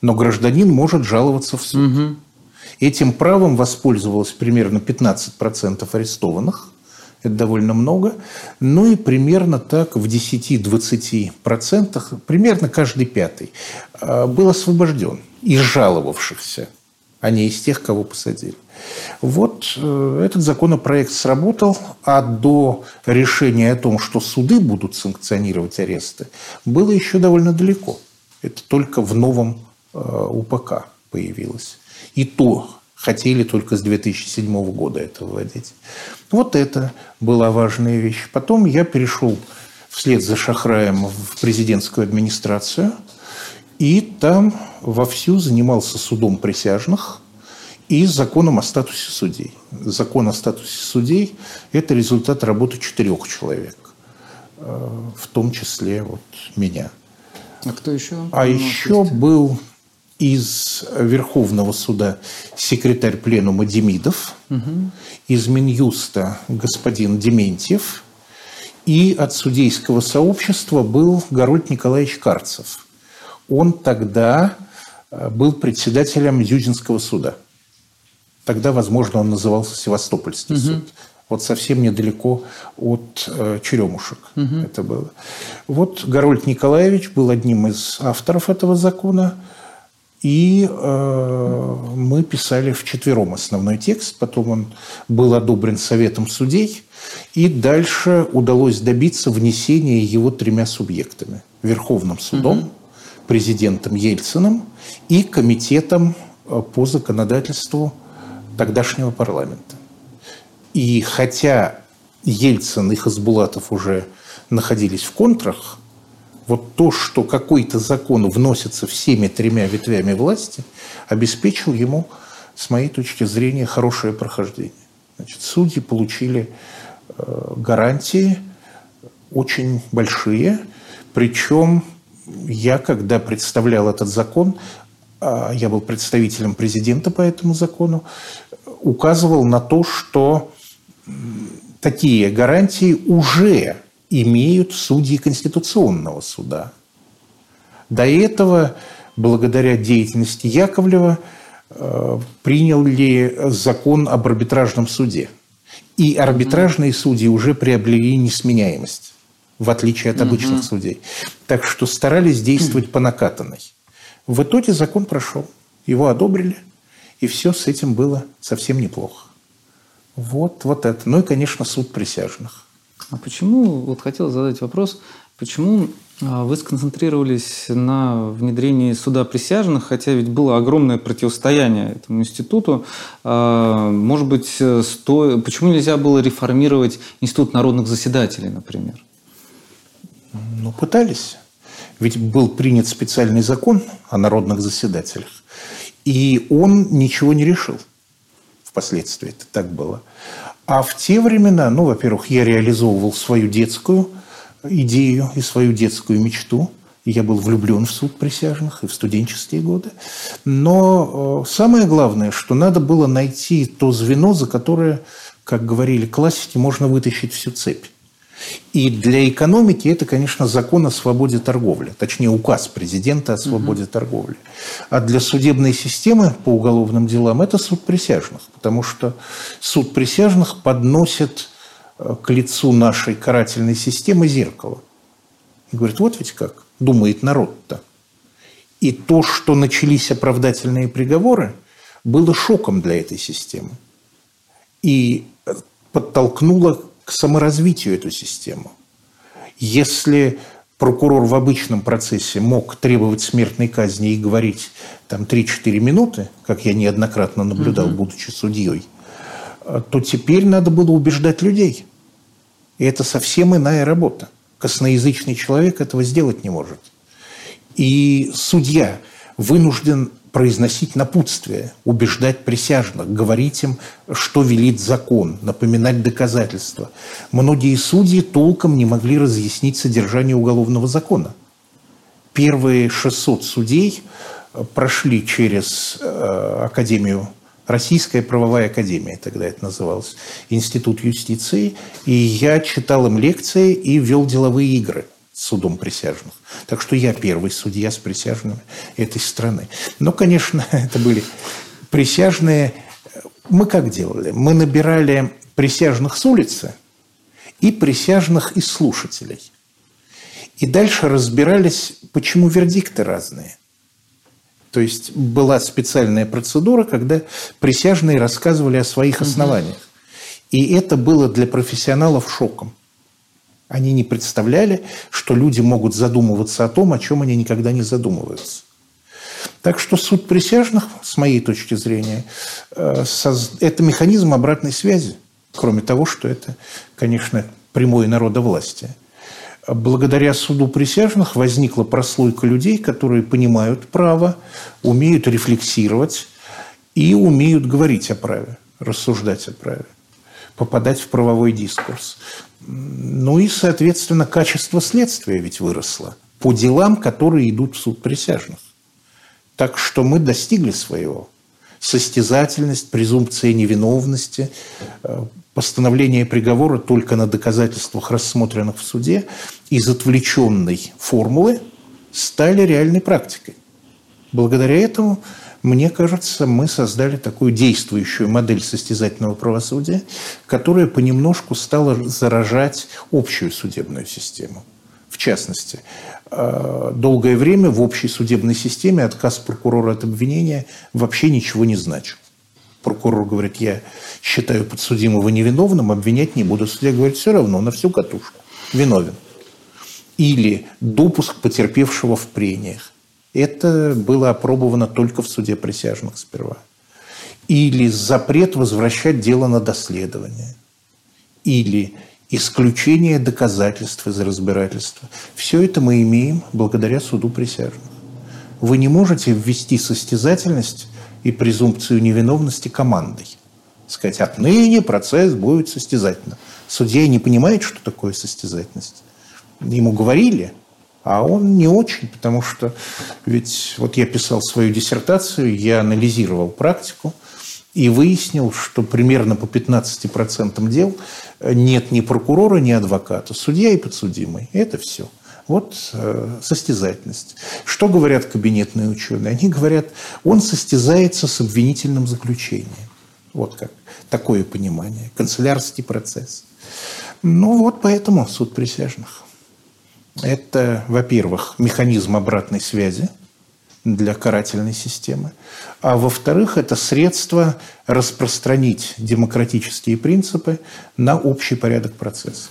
но гражданин может жаловаться в суд. Угу. Этим правом воспользовалось примерно 15% арестованных. Это довольно много. Ну и примерно так в 10-20%, примерно каждый пятый, э, был освобожден из жаловавшихся а не из тех, кого посадили. Вот э, этот законопроект сработал, а до решения о том, что суды будут санкционировать аресты, было еще довольно далеко. Это только в новом УПК появилось. И то хотели только с 2007 года это вводить. Вот это была важная вещь. Потом я перешел вслед за Шахраем в президентскую администрацию – и там вовсю занимался судом присяжных и законом о статусе судей. Закон о статусе судей – это результат работы четырех человек, э, в том числе вот меня. А кто еще? А еще был из Верховного суда секретарь пленума Демидов, угу. из Минюста господин Дементьев, и от судейского сообщества был Горольд Николаевич Карцев – он тогда э, был председателем Юдинского суда. Тогда, возможно, он назывался Севастопольский угу. суд. Вот совсем недалеко от э, Черемушек угу. это было. Вот Горольд Николаевич был одним из авторов этого закона. И э, мы писали вчетвером основной текст. Потом он был одобрен Советом судей. И дальше удалось добиться внесения его тремя субъектами. Верховным судом, угу президентом Ельциным и комитетом э, по законодательству тогдашнего парламента. И хотя Ельцин и Хасбулатов уже находились в контрах, вот то, что какой-то закон вносится всеми тремя ветвями власти, обеспечил ему, с моей точки зрения, хорошее прохождение. Значит, судьи получили э, гарантии очень большие, причем я, когда представлял этот закон, а, я был представителем президента по этому закону, указывал на то, что такие гарантии уже имеют судьи Конституционного суда. До этого, благодаря деятельности Яковлева, э, приняли закон об арбитражном суде. И арбитражные судьи уже приобрели несменяемость в отличие от обычных угу. судей. Так что старались действовать по накатанной. В итоге закон прошел, его одобрили, и все с этим было совсем неплохо. Вот, вот это. Ну и, конечно, суд присяжных. А почему, вот хотел задать вопрос, почему а, вы сконцентрировались на внедрении суда присяжных, хотя ведь было огромное противостояние этому институту. А, может быть, сто... почему нельзя было реформировать институт народных заседателей, например? Ну, пытались. Ведь был принят специальный закон о народных заседателях, и он ничего не решил впоследствии. Это так было. А в те времена, ну, во-первых, я реализовывал свою детскую идею и свою детскую мечту. Я был влюблен в суд присяжных и в студенческие годы. Но э, самое главное, что надо было найти то звено, за которое как говорили классики, можно вытащить всю цепь. И для экономики это, конечно, закон о свободе торговли, точнее указ президента о свободе угу. торговли. А для судебной системы по уголовным делам это суд присяжных, потому что суд присяжных подносит э, к лицу нашей карательной системы зеркало. И говорит, вот ведь как думает народ-то. И то, что начались оправдательные приговоры, было шоком для этой системы. И подтолкнуло к саморазвитию эту систему. Если прокурор в обычном процессе мог требовать смертной казни и говорить там 3-4 минуты, как я неоднократно наблюдал, угу. будучи судьей, то теперь надо было убеждать людей. И это совсем иная работа. Косноязычный человек этого сделать не может. И судья вынужден произносить напутствие, убеждать присяжных, говорить им, что велит закон, напоминать доказательства. Многие судьи толком не могли разъяснить содержание уголовного закона. Первые 600 судей э, прошли через э, Академию Российская правовая академия, тогда это называлось, Институт юстиции, и я читал им лекции и вел деловые игры судом присяжных. Так что я первый судья с присяжными этой страны. Но, конечно, это были присяжные. Мы как делали? Мы набирали присяжных с улицы и присяжных из слушателей. И дальше разбирались, почему вердикты разные. То есть была специальная процедура, когда присяжные рассказывали о своих основаниях. И это было для профессионалов шоком. Они не представляли, что люди могут задумываться о том, о чем они никогда не задумываются. Так что суд присяжных, с моей точки зрения, э, это механизм обратной связи, кроме того, что это, конечно, прямое народовластие. Благодаря суду присяжных возникла прослойка людей, которые понимают право, умеют рефлексировать и умеют говорить о праве, рассуждать о праве, попадать в правовой дискурс. Ну и, соответственно, качество следствия ведь выросло по делам, которые идут в суд присяжных. Так что мы достигли своего. Состязательность, презумпция невиновности, э, постановление приговора только на доказательствах, рассмотренных в суде, из отвлеченной формулы стали реальной практикой. Благодаря этому мне кажется, мы создали такую действующую модель состязательного правосудия, которая понемножку стала заражать общую судебную систему. В частности, э, долгое время в общей судебной системе отказ прокурора от обвинения вообще ничего не значил. Прокурор говорит, я считаю подсудимого невиновным, обвинять не буду. Судья говорит, все равно, на всю катушку. Виновен. Или допуск потерпевшего в прениях. Это было опробовано только в суде присяжных сперва. Или запрет возвращать дело на доследование. Или исключение доказательств из разбирательства. Все это мы имеем благодаря суду присяжных. Вы не можете ввести состязательность и презумпцию невиновности командой. Сказать, отныне процесс будет состязательным. Судья не понимает, что такое состязательность. Ему говорили – а он не очень, потому что ведь вот я писал свою диссертацию, я анализировал практику и выяснил, что примерно по 15% дел нет ни прокурора, ни адвоката, судья и подсудимый. Это все. Вот э, состязательность. Что говорят кабинетные ученые? Они говорят, он состязается с обвинительным заключением. Вот как. Такое понимание. Канцелярский процесс. Ну вот поэтому суд присяжных. Это, во-первых, механизм обратной связи для карательной системы, а во-вторых, это средство распространить демократические принципы на общий порядок процесса.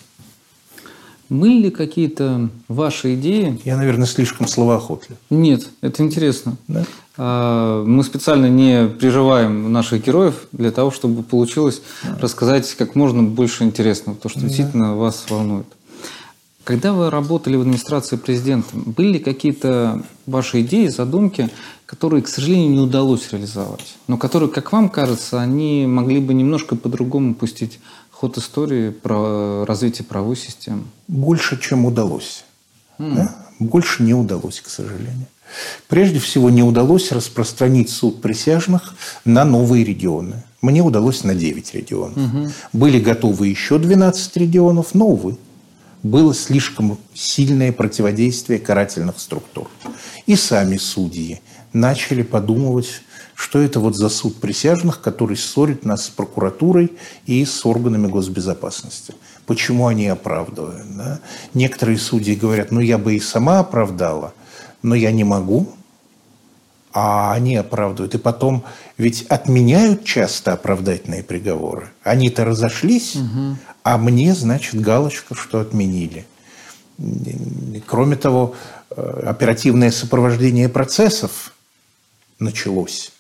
Были ли какие-то ваши идеи? Я, наверное, слишком словоохотлив. Нет, это интересно. Да? А, мы специально не приживаем наших героев для того, чтобы получилось рассказать как можно больше интересного, то, что да. действительно вас волнует. Когда вы работали в администрации президента, были какие-то ваши идеи, задумки, которые, к сожалению, не удалось реализовать, но которые, как вам кажется, они могли бы немножко по-другому пустить ход истории про развитие правовой системы? Больше, чем удалось. Mm. Да? Больше не удалось, к сожалению. Прежде всего, не удалось распространить суд присяжных на новые регионы. Мне удалось на 9 регионов. Угу. Были готовы еще 12 регионов, но, увы, было слишком сильное противодействие карательных структур. И сами судьи начали подумывать, что это вот за суд присяжных, который ссорит нас с прокуратурой и с органами госбезопасности. Почему они оправдывают? Да? Некоторые судьи говорят, ну я бы и сама оправдала, но я не могу, а они оправдывают. И потом ведь отменяют часто оправдательные приговоры. Они-то разошлись, угу. А мне, значит, галочка, что отменили. Кроме того, э, оперативное сопровождение процессов началось.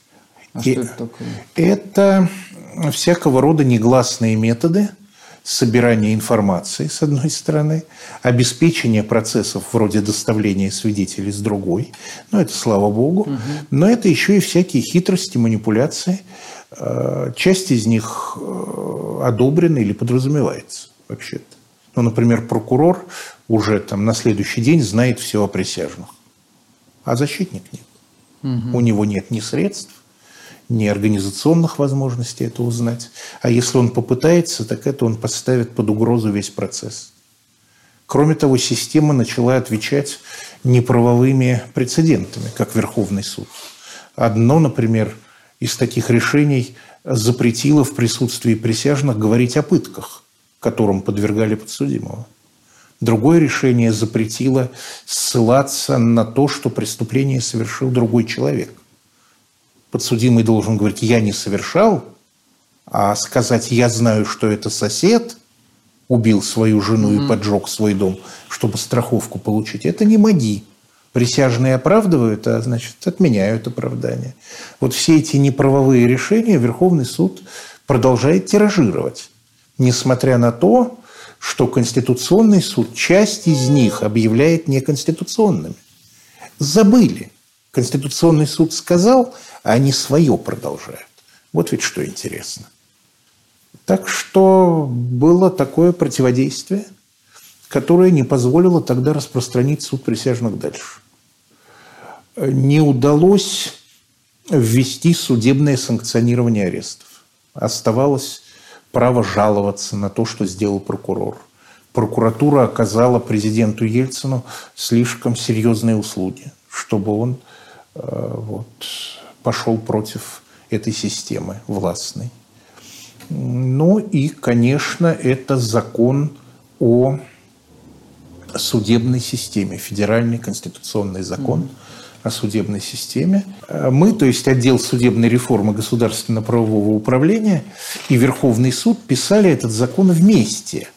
А И что это такое? Это всякого рода негласные методы – собирание информации, с одной стороны, обеспечение процессов вроде доставления свидетелей с другой. Ну, это слава богу. Угу. Но это еще и всякие хитрости, манипуляции. Э, часть из них э, одобрена или подразумевается вообще-то. Ну, например, прокурор уже там на следующий день знает все о присяжных, а защитник нет. Угу. У него нет ни средств, ни организационных возможностей это узнать. А если он попытается, так это он поставит под угрозу весь процесс. Кроме того, система начала отвечать неправовыми прецедентами, как Верховный суд. Одно, например, из таких решений запретило в присутствии присяжных говорить о пытках, которым подвергали подсудимого. Другое решение запретило ссылаться на то, что преступление совершил другой человек подсудимый должен говорить «я не совершал», а сказать «я знаю, что это сосед», убил свою жену mm-hmm. и поджег свой дом, чтобы страховку получить, это не маги. Присяжные оправдывают, а значит отменяют оправдание. Вот все эти неправовые решения Верховный суд продолжает тиражировать, несмотря на то, что Конституционный суд часть из них объявляет неконституционными. Забыли. Конституционный суд сказал, а они свое продолжают. Вот ведь что интересно. Так что было такое противодействие, которое не позволило тогда распространить суд присяжных дальше. Не удалось ввести судебное санкционирование арестов. Оставалось право жаловаться на то, что сделал прокурор. Прокуратура оказала президенту Ельцину слишком серьезные услуги, чтобы он вот, пошел против этой системы властной. Ну и, конечно, это закон о судебной системе, федеральный конституционный закон mm-hmm. о судебной системе. Э, мы, то есть отдел судебной реформы государственно-правового управления и Верховный суд писали этот закон вместе,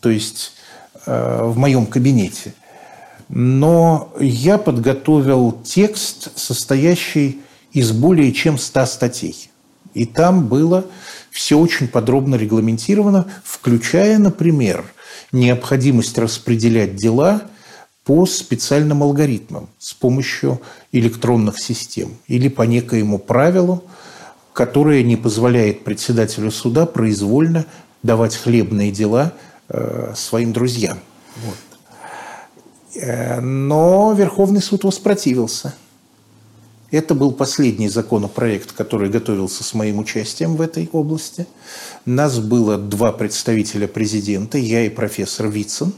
то есть э, в моем кабинете но я подготовил текст, состоящий из более чем 100 статей. И там было все очень подробно регламентировано, включая, например, необходимость распределять дела по специальным алгоритмам с помощью электронных систем или по некоему правилу, которое не позволяет председателю суда произвольно давать хлебные дела э, своим друзьям. Вот. Э, но Верховный суд воспротивился. Это был последний законопроект, который готовился с моим участием в этой области. Нас было два представителя президента, я и профессор Вицин.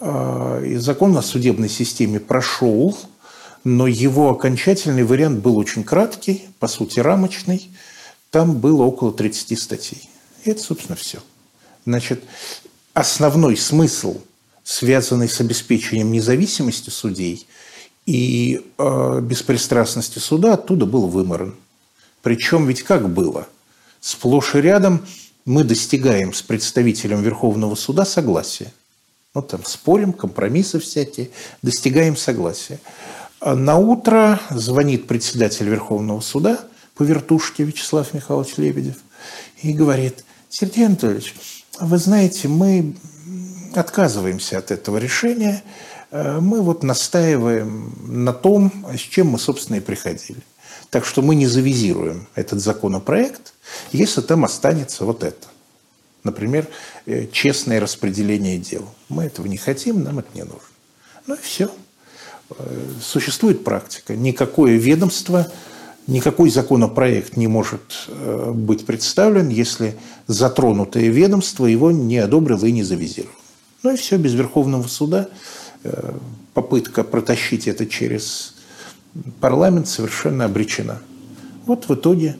Э, и закон о судебной системе прошел, но его окончательный вариант был очень краткий, по сути рамочный. Там было около 30 статей. И это, собственно, все. Значит, основной смысл – связанный с обеспечением независимости судей и э, беспристрастности суда, оттуда был выморан. Причем ведь как было? Сплошь и рядом мы достигаем с представителем Верховного суда согласия. Ну, там спорим, компромиссы всякие, достигаем согласия. А на утро звонит председатель Верховного суда по вертушке Вячеслав Михайлович Лебедев и говорит, Сергей Анатольевич, вы знаете, мы отказываемся от этого решения. Э, мы вот настаиваем на том, с чем мы, собственно, и приходили. Так что мы не завизируем этот законопроект, если там останется вот это. Например, э, честное распределение дел. Мы этого не хотим, нам это не нужно. Ну и все. Существует практика. Никакое ведомство, никакой законопроект не может быть представлен, если затронутое ведомство его не одобрило и не завизировало. Ну и все, без Верховного суда попытка протащить это через парламент совершенно обречена. Вот в итоге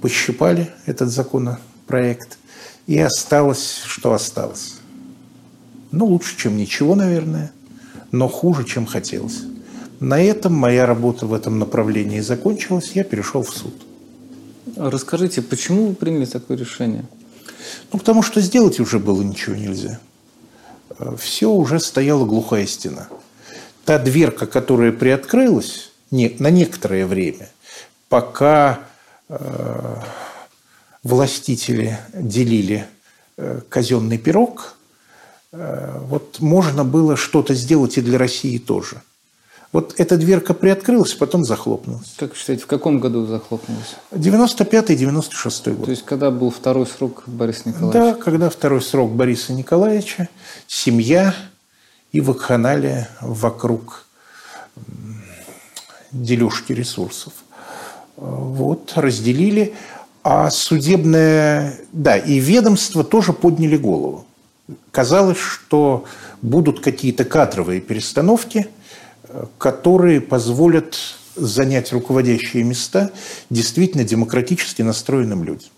пощипали этот законопроект, и осталось, что осталось. Ну, лучше, чем ничего, наверное, но хуже, чем хотелось. На этом моя работа в этом направлении закончилась, я перешел в суд. Расскажите, почему вы приняли такое решение? Ну, потому что сделать уже было ничего нельзя. Все, уже стояла глухая стена. Та дверка, которая приоткрылась не, на некоторое время, пока э, властители делили э, казенный пирог, э, вот можно было что-то сделать и для России тоже. Вот эта дверка приоткрылась, потом захлопнулась. Как считаете, в каком году захлопнулась? 95-96 год. То есть, когда был второй срок Бориса Николаевича? Да, когда второй срок Бориса Николаевича, семья и вакханалия вокруг дележки ресурсов. Вот, разделили. А судебное, да, и ведомство тоже подняли голову. Казалось, что будут какие-то кадровые перестановки, которые позволят занять руководящие места действительно демократически настроенным людям.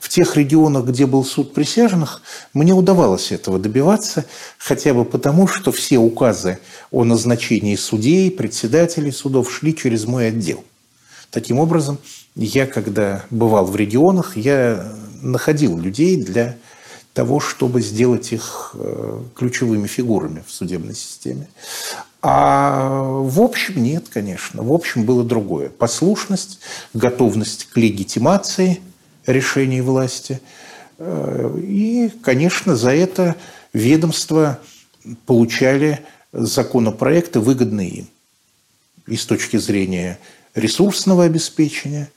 В тех регионах, где был суд присяжных, мне удавалось этого добиваться, хотя бы потому, что все указы о назначении судей, председателей судов шли через мой отдел. Таким образом, я, когда бывал в регионах, я находил людей для того, чтобы сделать их э, ключевыми фигурами в судебной системе. А в общем нет, конечно. В общем было другое. Послушность, готовность к легитимации решений власти. Э, и, конечно, за это ведомства получали законопроекты, выгодные им. И с точки зрения ресурсного обеспечения,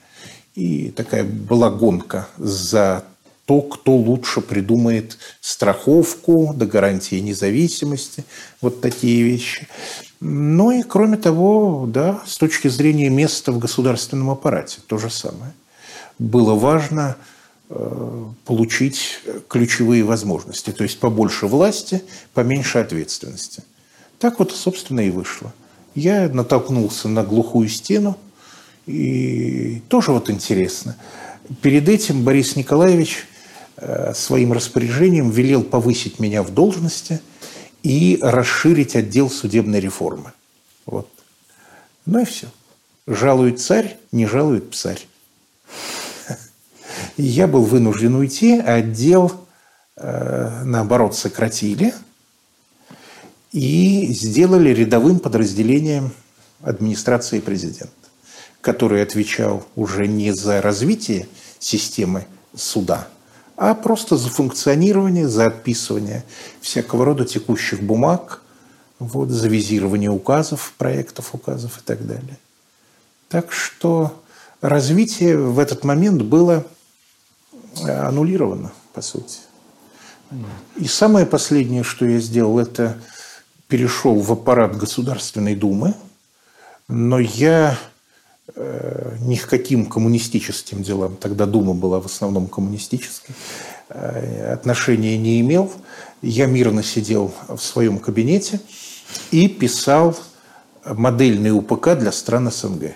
и такая была гонка за то, кто лучше придумает страховку до гарантии независимости, вот такие вещи. Ну и кроме того, да, с точки зрения места в государственном аппарате то же самое. Было важно э, получить ключевые возможности, то есть побольше власти, поменьше ответственности. Так вот, собственно, и вышло. Я натолкнулся на глухую стену, и тоже вот интересно. Перед этим Борис Николаевич своим распоряжением велел повысить меня в должности и расширить отдел судебной реформы. Вот. Ну и все. Жалует царь, не жалует псарь. Я был вынужден уйти, а отдел, э, наоборот, сократили и сделали рядовым подразделением администрации президента, который отвечал уже не за развитие системы суда, а просто за функционирование, за отписывание всякого рода текущих бумаг, вот, за визирование указов, проектов указов и так далее. Так что развитие в этот момент было э, аннулировано, по сути. И самое последнее, что я сделал, это перешел в аппарат Государственной Думы, но я ни к каким коммунистическим делам, тогда Дума была в основном коммунистической, э, отношения не имел. Я мирно сидел в своем кабинете и писал модельный УПК для стран СНГ.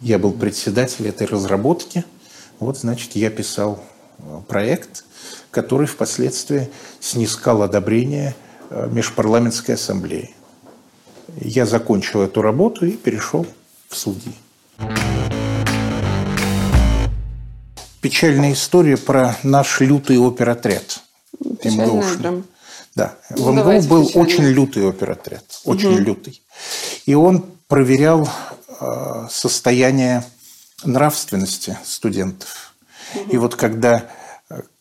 Я был председатель этой разработки. Вот, значит, я писал э, проект, который впоследствии снискал одобрение Межпарламентской ассамблеи. Я закончил эту работу и перешел в судьи. Печальная история про наш лютый оперотряд. Печальная. Да, ну, в МГУ был печально. очень лютый оперотряд, очень угу. лютый. И он проверял э, состояние нравственности студентов. Угу. И вот когда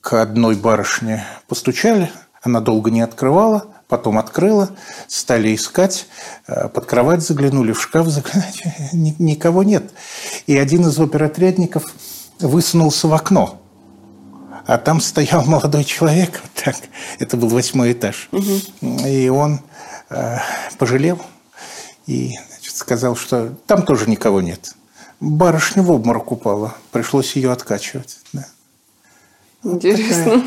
к одной барышне постучали, она долго не открывала, потом открыла, стали искать, э, под кровать заглянули, в шкаф заглянули, никого нет. И один из оперотрядников высунулся в окно, а там стоял молодой человек, так, это был восьмой этаж, угу. и он э, пожалел и значит, сказал, что там тоже никого нет. Барышня в обморок упала, пришлось ее откачивать. Да. Интересно. Такая...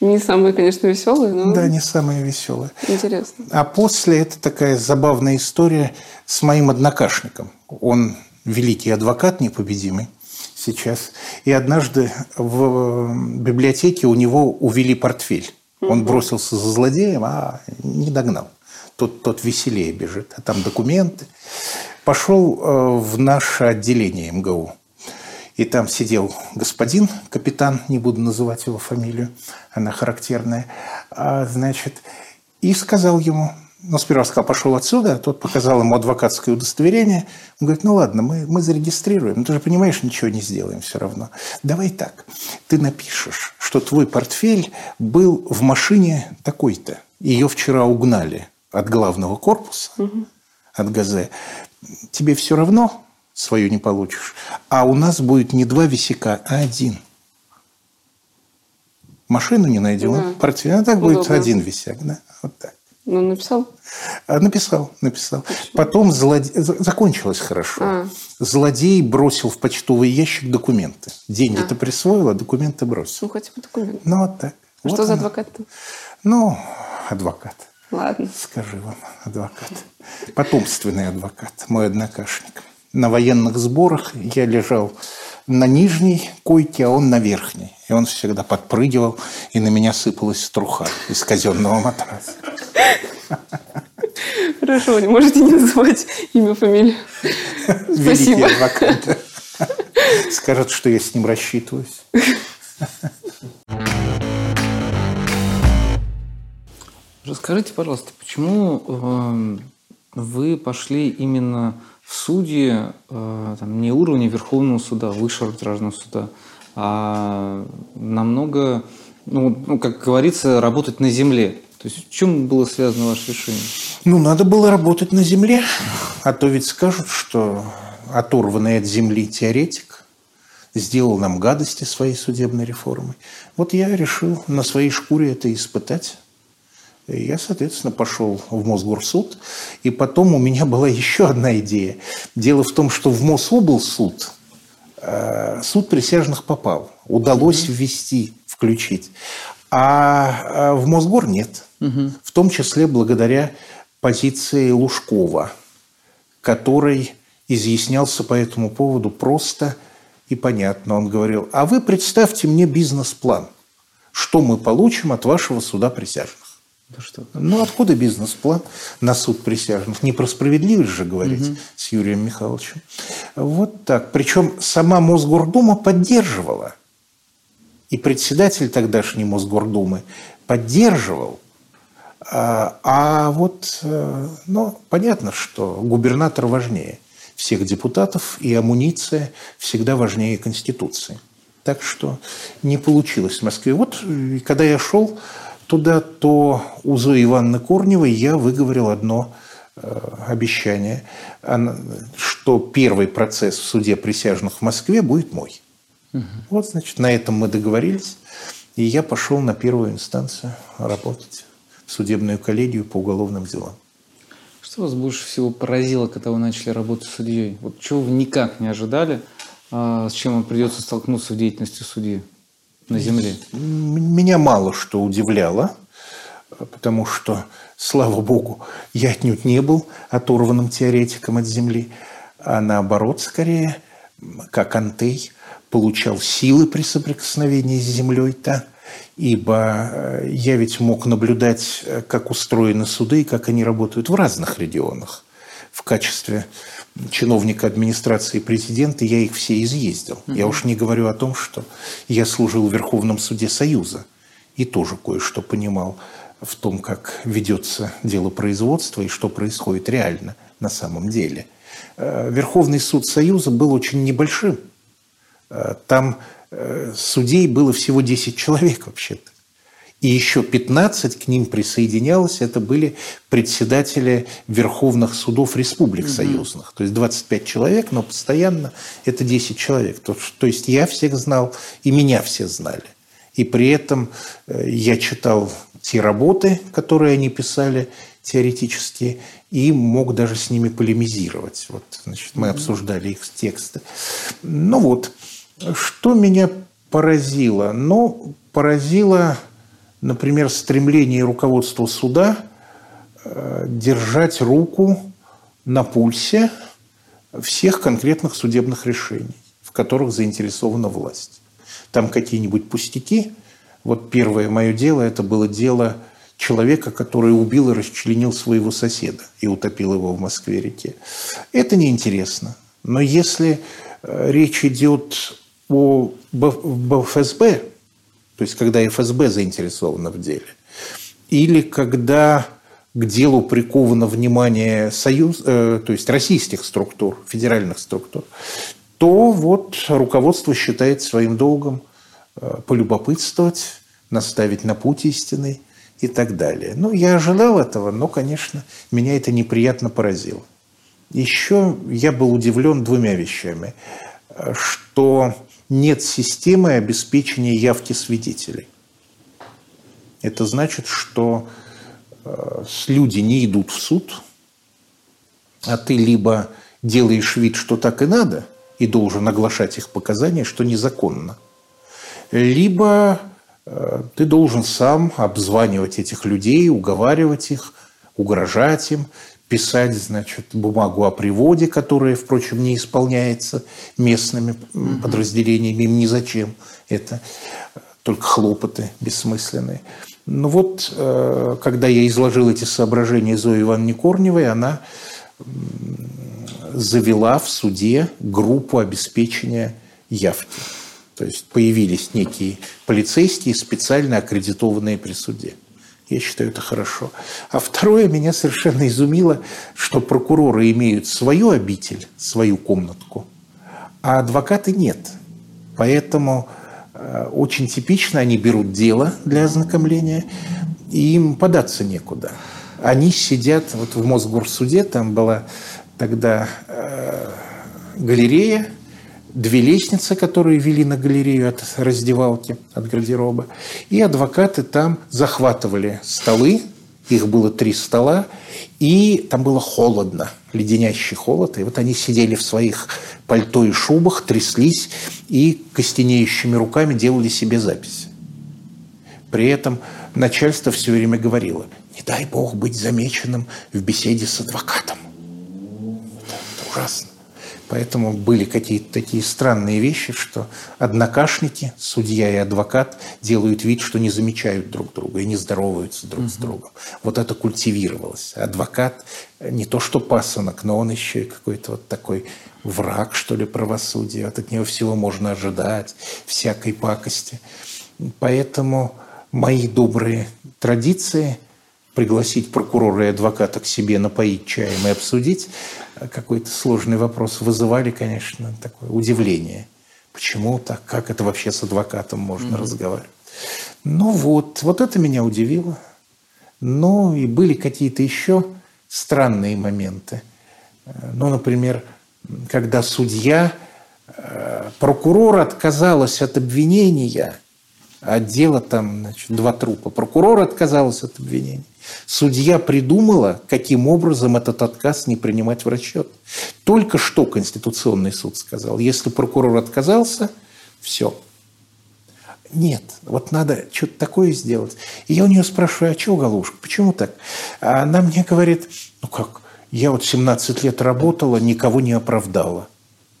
Не самые, конечно, веселые, но... Да, не самые веселые. Интересно. А после это такая забавная история с моим однокашником. Он великий адвокат непобедимый сейчас. И однажды в библиотеке у него увели портфель. Он бросился за злодеем, а не догнал. Тот, тот веселее бежит, а там документы. Пошел э, в наше отделение МГУ. И там сидел господин, капитан, не буду называть его фамилию, она характерная, а, значит, и сказал ему, ну, сперва сказал, пошел отсюда, а тот показал ему адвокатское удостоверение. Он говорит, ну ладно, мы, мы зарегистрируем, но ты же понимаешь, ничего не сделаем все равно. Давай так, ты напишешь, что твой портфель был в машине такой-то. Ее вчера угнали от главного корпуса, угу. от ГАЗе. Тебе все равно, свою не получишь. А у нас будет не два висяка, а один. Машину не найдем, да. портфель. А так Удобно. будет один висяк. Да? Вот так. Ну, написал? А, написал, написал. Почему? Потом злоде... закончилось хорошо. А. Злодей бросил в почтовый ящик документы. Деньги-то а. присвоил, а документы бросил. Ну, хотя бы документы. Ну, вот так. А вот что она. за адвокат-то? Ну, адвокат. Ладно. Скажи вам, адвокат. Потомственный адвокат, мой однокашник на военных сборах я лежал на нижней койке, а он на верхней. И он всегда подпрыгивал, и на меня сыпалась струха из казенного матраса. Хорошо, не можете не называть имя, фамилию. Спасибо. адвокат. Скажет, что я с ним рассчитываюсь. Расскажите, пожалуйста, почему э, вы пошли именно судьи э, там, не уровня Верховного суда, высшего арбитражного суда, а намного, ну, ну, как говорится, работать на земле. То есть в чем было связано ваше решение? Ну, надо было работать на земле, а то ведь скажут, что оторванный от земли теоретик сделал нам гадости своей судебной реформой. Вот я решил на своей шкуре это испытать. Я, соответственно, пошел в Мосгорсуд. И потом у меня была еще одна идея. Дело в том, что в Мособлсуд э, суд присяжных попал. Удалось угу. ввести, включить. А, а в Мосгор нет. Угу. В том числе благодаря позиции Лужкова, который изъяснялся по этому поводу просто и понятно. Он говорил, а вы представьте мне бизнес-план, что мы получим от вашего суда присяжных. Что? Ну, откуда бизнес-план на суд присяжных? Не про справедливость же говорить угу. с Юрием Михайловичем. Вот так. Причем сама Мосгордума поддерживала. И председатель тогдашней Мосгордумы поддерживал. А, а вот, э, ну, понятно, что губернатор важнее всех депутатов, и амуниция всегда важнее Конституции. Так что не получилось в Москве. Вот, когда я шел туда, то у Зои Ивановны Корневой я выговорил одно э, обещание, что первый процесс в суде присяжных в Москве будет мой. Угу. Вот, значит, на этом мы договорились, и я пошел на первую инстанцию работать в судебную коллегию по уголовным делам. Что вас больше всего поразило, когда вы начали работать судьей? Вот чего вы никак не ожидали, а с чем вам придется столкнуться в деятельности судьи? На Земле? Меня мало что удивляло, потому что, слава богу, я отнюдь не был оторванным теоретиком от Земли, а наоборот, скорее, как Антей, получал силы при соприкосновении с Землей-то, ибо э, я ведь мог наблюдать, э, как устроены суды и как они работают в разных регионах в качестве чиновника администрации президента, я их все изъездил. Угу. Я уж не говорю о том, что я служил в Верховном суде Союза и тоже кое-что понимал в том, как ведется дело производства и что происходит реально на самом деле. Э, Верховный суд Союза был очень небольшим. Э, там э, судей было всего 10 человек вообще-то и еще 15 к ним присоединялось, это были председатели верховных судов республик угу. союзных. То есть 25 человек, но постоянно это 10 человек. То, то есть я всех знал, и меня все знали. И при этом э, я читал те работы, которые они писали, теоретически и мог даже с ними полемизировать. Вот, значит, мы обсуждали их тексты. Ну вот, что меня поразило? Ну, поразило, например, стремление руководства суда э, держать руку на пульсе всех конкретных судебных решений, в которых заинтересована власть. Там какие-нибудь пустяки. Вот первое мое дело, это было дело человека, который убил и расчленил своего соседа и утопил его в Москве-реке. Это неинтересно. Но если э, речь идет о ФСБ, то есть когда ФСБ заинтересована в деле, или когда к делу приковано внимание союз, э, то есть российских структур, федеральных структур, то вот руководство считает своим долгом э, полюбопытствовать, наставить на путь истинный и так далее. Ну, я ожидал этого, но, конечно, меня это неприятно поразило. Еще я был удивлен двумя вещами. Что нет системы обеспечения явки свидетелей. Это значит, что Э, люди не идут в суд, а ты либо делаешь вид, что так и надо, и должен оглашать их показания, что незаконно, либо э, ты должен сам обзванивать этих людей, уговаривать их, угрожать им, писать, значит, бумагу о приводе, которая, впрочем, не исполняется местными подразделениями, им ни зачем это, только хлопоты бессмысленные. Ну вот, э, когда я изложил эти соображения Зои Ивановне Корневой, она завела в суде группу обеспечения явки. То есть появились некие полицейские, специально аккредитованные при суде. Я считаю, это хорошо. А второе, меня совершенно изумило, что прокуроры имеют свою обитель, свою комнатку, а адвокаты нет. Поэтому Э, очень типично, они берут дело для ознакомления, и им податься некуда. Они сидят, вот в Мосгорсуде, там была тогда э, галерея, две лестницы, которые вели на галерею от раздевалки, от гардероба, и адвокаты там захватывали столы, их было три стола, и там было холодно, леденящий холод. И вот они сидели в своих пальто и шубах, тряслись и костенеющими руками делали себе записи. При этом начальство все время говорило, не дай бог быть замеченным в беседе с адвокатом. Это ужасно. Поэтому были какие-то такие странные вещи, что однокашники, судья и адвокат, делают вид, что не замечают друг друга и не здороваются друг угу. с другом. Вот это культивировалось. Адвокат не то что пасынок, но он еще и какой-то вот такой враг, что ли, правосудия. Вот от него всего можно ожидать, всякой пакости. Поэтому мои добрые традиции – пригласить прокурора и адвоката к себе напоить чаем и обсудить какой-то сложный вопрос вызывали, конечно, такое удивление. Почему так? Как это вообще с адвокатом можно mm-hmm. разговаривать? Ну вот, вот это меня удивило. Ну и были какие-то еще странные моменты. Ну, например, когда судья, э, прокурор отказалась от обвинения, а дело там, значит, два трупа. Прокурор отказался от обвинения. Судья придумала, каким образом этот отказ не принимать в расчет. Только что Конституционный суд сказал, если прокурор отказался, все. Нет, вот надо что-то такое сделать. И я у нее спрашиваю, а что, Галушка, почему так? А она мне говорит, ну как, я вот 17 лет работала, никого не оправдала.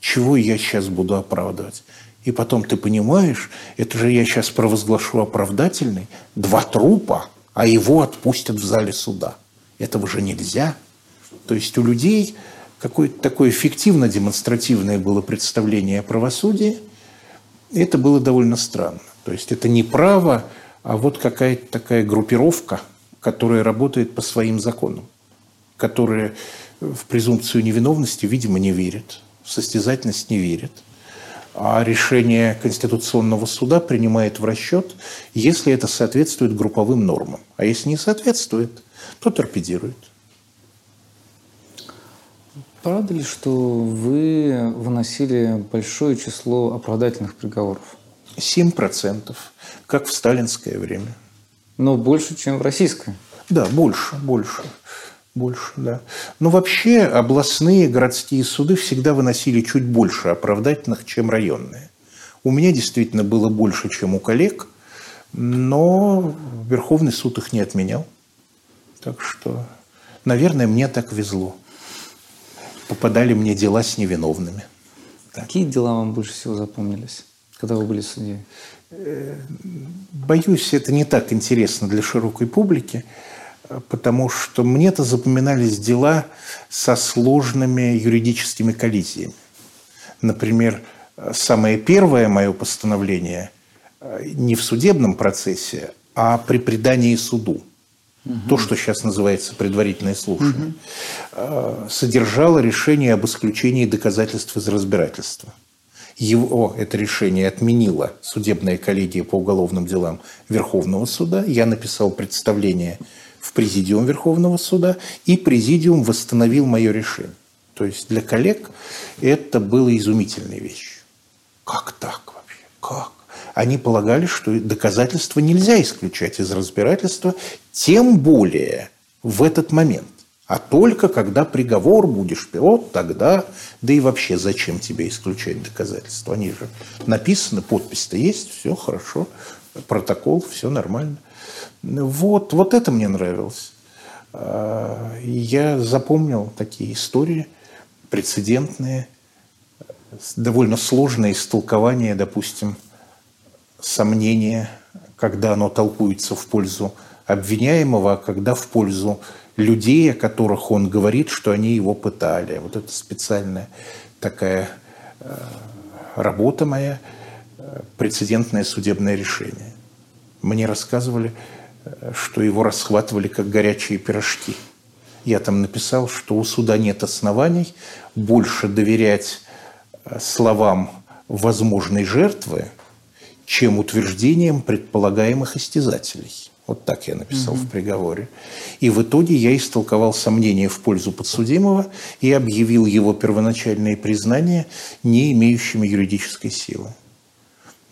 Чего я сейчас буду оправдывать? И потом ты понимаешь, это же я сейчас провозглашу оправдательный. Два трупа – а его отпустят в зале суда. Этого же нельзя. То есть у людей какое-то такое фиктивно-демонстративное было представление о правосудии. Это было довольно странно. То есть это не право, а вот какая-то такая группировка, которая работает по своим законам, которая в презумпцию невиновности, видимо, не верит, в состязательность не верит – а решение Конституционного суда принимает в расчет, если это соответствует групповым нормам. А если не соответствует, то торпедирует. Правда ли, что вы выносили большое число оправдательных приговоров? 7%, как в сталинское время. Но больше, чем в российское. Да, больше, больше. Больше, да. Но вообще областные городские суды всегда выносили чуть больше оправдательных, чем районные. У меня действительно было больше, чем у коллег, но Верховный суд их не отменял. Так что, наверное, мне так везло. Попадали мне дела с невиновными. Какие дела вам больше всего запомнились, когда вы были судьей? Боюсь, это не так интересно для широкой публики потому что мне-то запоминались дела со сложными юридическими коллизиями. Например, самое первое мое постановление э, не в судебном процессе, а при предании суду. Угу. То, что сейчас называется предварительное слушание, угу. содержало решение об исключении доказательств из разбирательства. Его это решение отменила судебная коллегия по уголовным делам Верховного суда. Я написал представление в Президиум Верховного суда, и Президиум восстановил мое решение. То есть для коллег это было изумительная вещь. Как так вообще? Как? Они полагали, что доказательства нельзя исключать из разбирательства, тем более в этот момент. А только когда приговор будешь, вот тогда, да и вообще зачем тебе исключать доказательства? Они же написаны, подпись-то есть, все хорошо, протокол, все нормально. Вот, вот это мне нравилось. А, я запомнил такие истории прецедентные, довольно сложное истолкование, допустим, сомнения, когда оно толкуется в пользу обвиняемого, а когда в пользу людей, о которых он говорит, что они его пытали. Вот это специальная такая э, работа моя, э, прецедентное судебное решение. Мне рассказывали, что его расхватывали как горячие пирожки. Я там написал, что у суда нет оснований больше доверять э, словам возможной жертвы, чем утверждениям предполагаемых истязателей. Вот так я написал угу. в приговоре. И в итоге я истолковал сомнения в пользу подсудимого и объявил его первоначальные признания не имеющими юридической силы.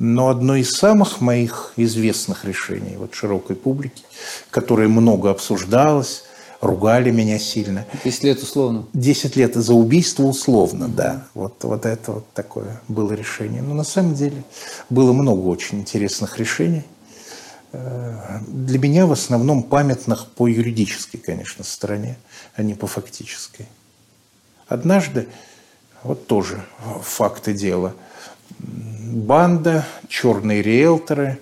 Но одно из самых моих известных решений вот широкой публики, которое много обсуждалось, ругали меня сильно. Десять лет условно? Десять лет за убийство условно, да. Вот, вот это вот такое было решение. Но на самом деле было много очень интересных решений. Э, для меня в основном памятных по юридической, конечно, стороне, а не по фактической. Однажды, вот тоже факты дела – банда, черные риэлторы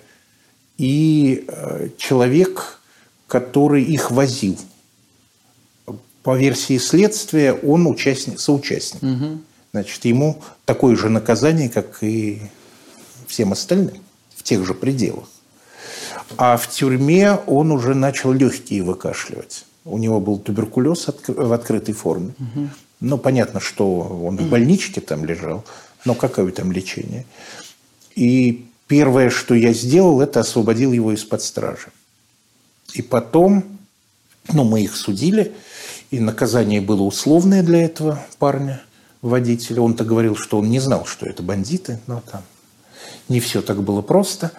и э, человек, который их возил. По версии следствия он участник, соучастник. Угу. Значит, ему такое же наказание, как и всем остальным, в тех же пределах. А в тюрьме он уже начал легкие выкашливать. У него был туберкулез в открытой форме. Угу. Ну, понятно, что он в больничке там лежал. Но какое там лечение? И первое, что я сделал, это освободил его из-под стражи. И потом, ну, мы их судили, и наказание было условное для этого парня, водителя. Он-то говорил, что он не знал, что это бандиты, но там не все так было просто.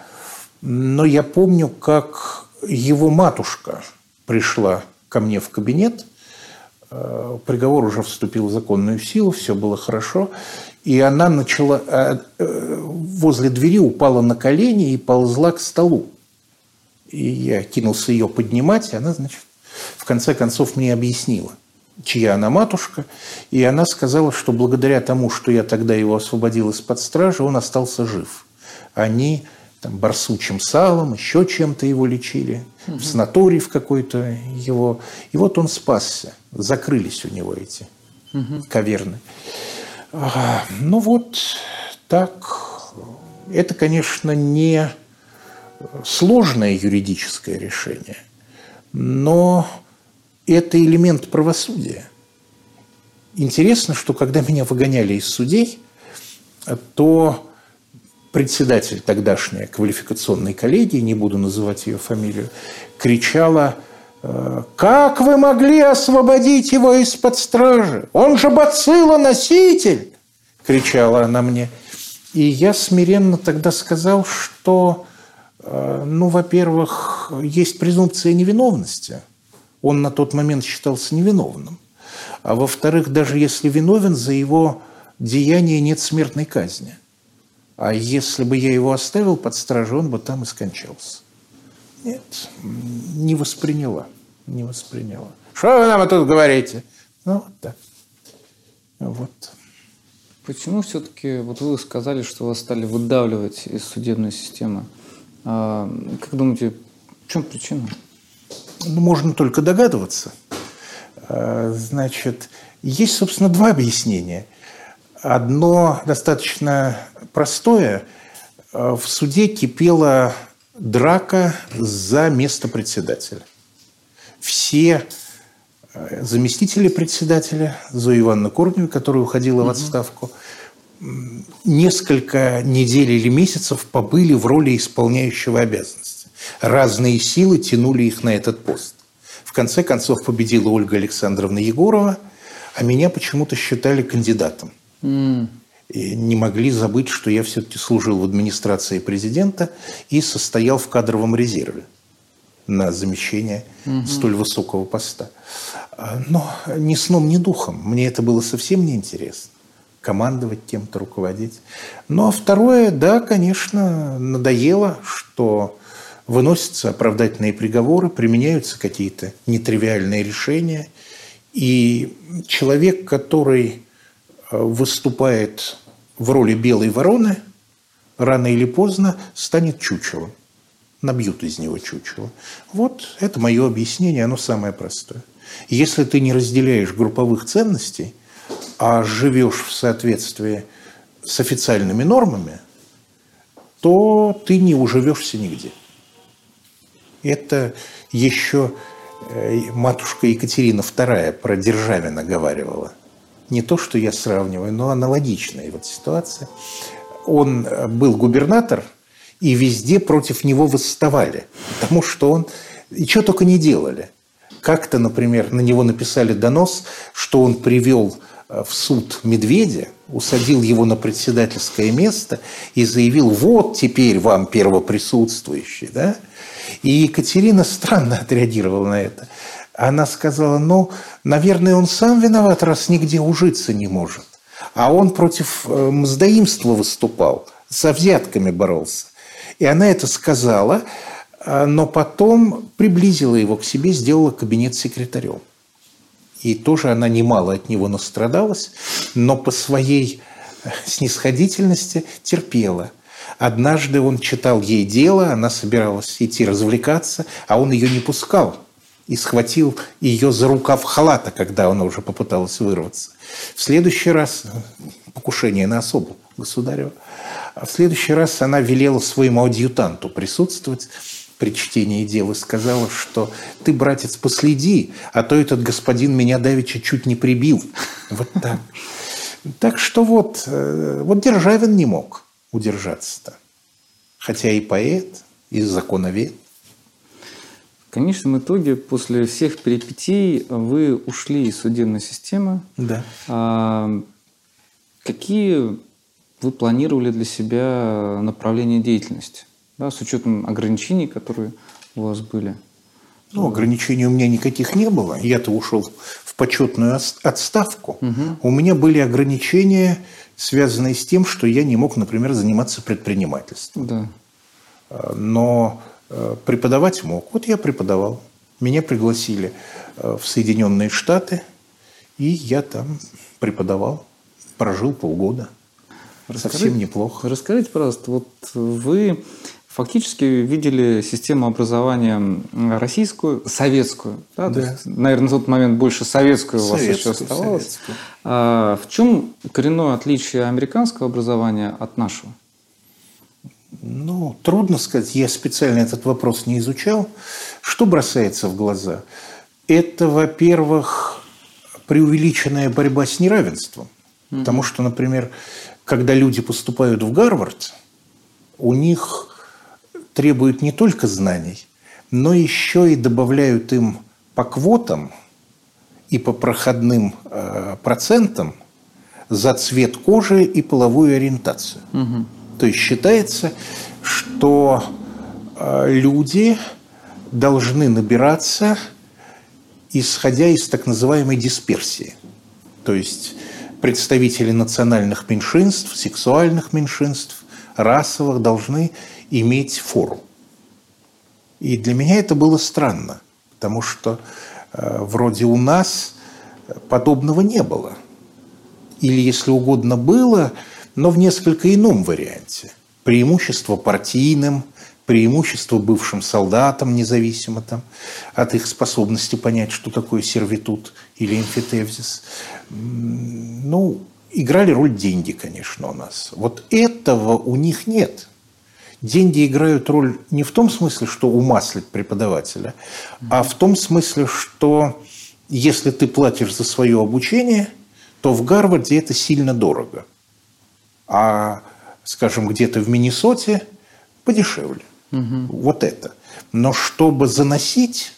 Но я помню, как его матушка пришла ко мне в кабинет, э, приговор уже вступил в законную силу, все было хорошо, и она начала, э, э, возле двери упала на колени и ползла к столу. И я кинулся ее поднимать, и она, значит, в конце концов мне объяснила, чья она матушка. И она сказала, что благодаря тому, что я тогда его освободил из-под стражи, он остался жив. Они там, барсучим салом, еще чем-то его лечили, угу. в санаторий в какой-то его. И вот он спасся. Закрылись у него эти угу. каверны. Ну вот так. Это, конечно, не сложное юридическое решение, но это элемент правосудия. Интересно, что когда меня выгоняли из судей, то председатель тогдашней квалификационной коллегии, не буду называть ее фамилию, кричала – как вы могли освободить его из-под стражи? Он же бациллоноситель!» – кричала она мне. И я смиренно тогда сказал, что, э, ну, во-первых, есть презумпция невиновности. он на тот момент считался невиновным. А во-вторых, даже если виновен, за его деяние нет смертной казни. А если бы я его оставил под стражей, он бы там и скончался. Нет, не восприняла. Не восприняла. Что вы нам тут говорите? Ну, вот так. Вот. Почему все-таки, вот вы сказали, что вас стали выдавливать из судебной системы. А, как думаете, в чем причина? Ну, можно только догадываться. А, значит, есть, собственно, два объяснения. Одно достаточно простое. А, в суде кипела драка за место председателя. Все э, заместители председателя, Зоя Ивановна Корнева, которая уходила в отставку, несколько недель или месяцев побыли в роли исполняющего обязанности. Разные силы тянули их на этот пост. В конце концов победила Ольга Александровна Егорова, а меня почему-то считали кандидатом. Mm и не могли забыть, что я все-таки служил в администрации президента и состоял в кадровом резерве на замещение угу. столь высокого поста. А, но ни сном, ни духом. Мне это было совсем неинтересно. Командовать кем-то, руководить. Ну, а второе, да, конечно, надоело, что выносятся оправдательные приговоры, применяются какие-то нетривиальные решения. И человек, который э, выступает в роли белой вороны рано или поздно станет чучелом. Набьют из него чучело. Вот это мое объяснение, оно самое простое. Если ты не разделяешь групповых ценностей, а живешь в соответствии с официальными нормами, то ты не уживешься нигде. Это еще э, матушка Екатерина II про Державина говаривала не то, что я сравниваю, но аналогичная вот ситуация. Он э, был губернатор, и везде против него восставали, потому что он... И что только не делали. Как-то, например, на него написали донос, что он привел э, в суд медведя, усадил его на председательское место и заявил, вот теперь вам первоприсутствующий. Да? И Екатерина странно отреагировала на это. Она сказала, ну, наверное, он сам виноват, раз нигде ужиться не может. А он против э, мздоимства выступал, со взятками боролся. И она это сказала, э, но потом приблизила его к себе, сделала кабинет секретарем. И тоже она немало от него настрадалась, но по своей э, снисходительности терпела. Однажды он читал ей дело, она собиралась идти развлекаться, а он ее не пускал – и схватил ее за рукав халата, когда она уже попыталась вырваться. В следующий раз покушение на особу государева. А в следующий раз она велела своему адъютанту присутствовать при чтении дела сказала, что ты, братец, последи, а то этот господин меня давеча чуть не прибил. Вот так. Так что вот, э, вот Державин не мог удержаться-то. Хотя и поэт, и законовед. В конечном итоге, после всех перипетий, вы ушли из судебной системы. Да. А, какие вы планировали для себя направления деятельности, да, с учетом ограничений, которые у вас были? Ну, ограничений у меня никаких не было. Я-то ушел в почетную отставку. Угу. У меня были ограничения, связанные с тем, что я не мог, например, заниматься предпринимательством. Да. А, но преподавать мог. Вот я преподавал. Меня пригласили э, в Соединенные Штаты, и я там преподавал. Прожил полгода. Расскажите, Совсем неплохо. Расскажите, пожалуйста, вот вы фактически видели систему образования российскую, советскую. Да? Да. То есть, наверное, на тот момент больше советскую, советскую у вас еще оставалось. А в чем коренное отличие американского образования от нашего? Ну, трудно сказать. Я специально этот вопрос не изучал. Что бросается в глаза? Это, во-первых, преувеличенная борьба с неравенством. Mm-hmm. Потому что, например, когда люди поступают в Гарвард, у них требуют не только знаний, но еще и добавляют им по квотам и по проходным э, процентам за цвет кожи и половую ориентацию. Угу. То есть считается, что э, люди должны набираться исходя из так называемой дисперсии. То есть представители национальных меньшинств, сексуальных меньшинств, расовых должны иметь фору. И для меня это было странно, потому что э, вроде у нас подобного не было. Или, если угодно, было, но в несколько ином варианте. Преимущество партийным, преимущество бывшим солдатам, независимо там, от их способности понять, что такое сервитут или эмфитевзис. Ну, играли роль деньги, конечно, у нас. Вот этого у них нет – деньги играют роль не в том смысле, что умаслить преподавателя, а в том смысле, что если ты платишь за свое обучение, то в Гарварде это сильно дорого. А, скажем, где-то в Миннесоте подешевле. Угу. Вот это. Но чтобы заносить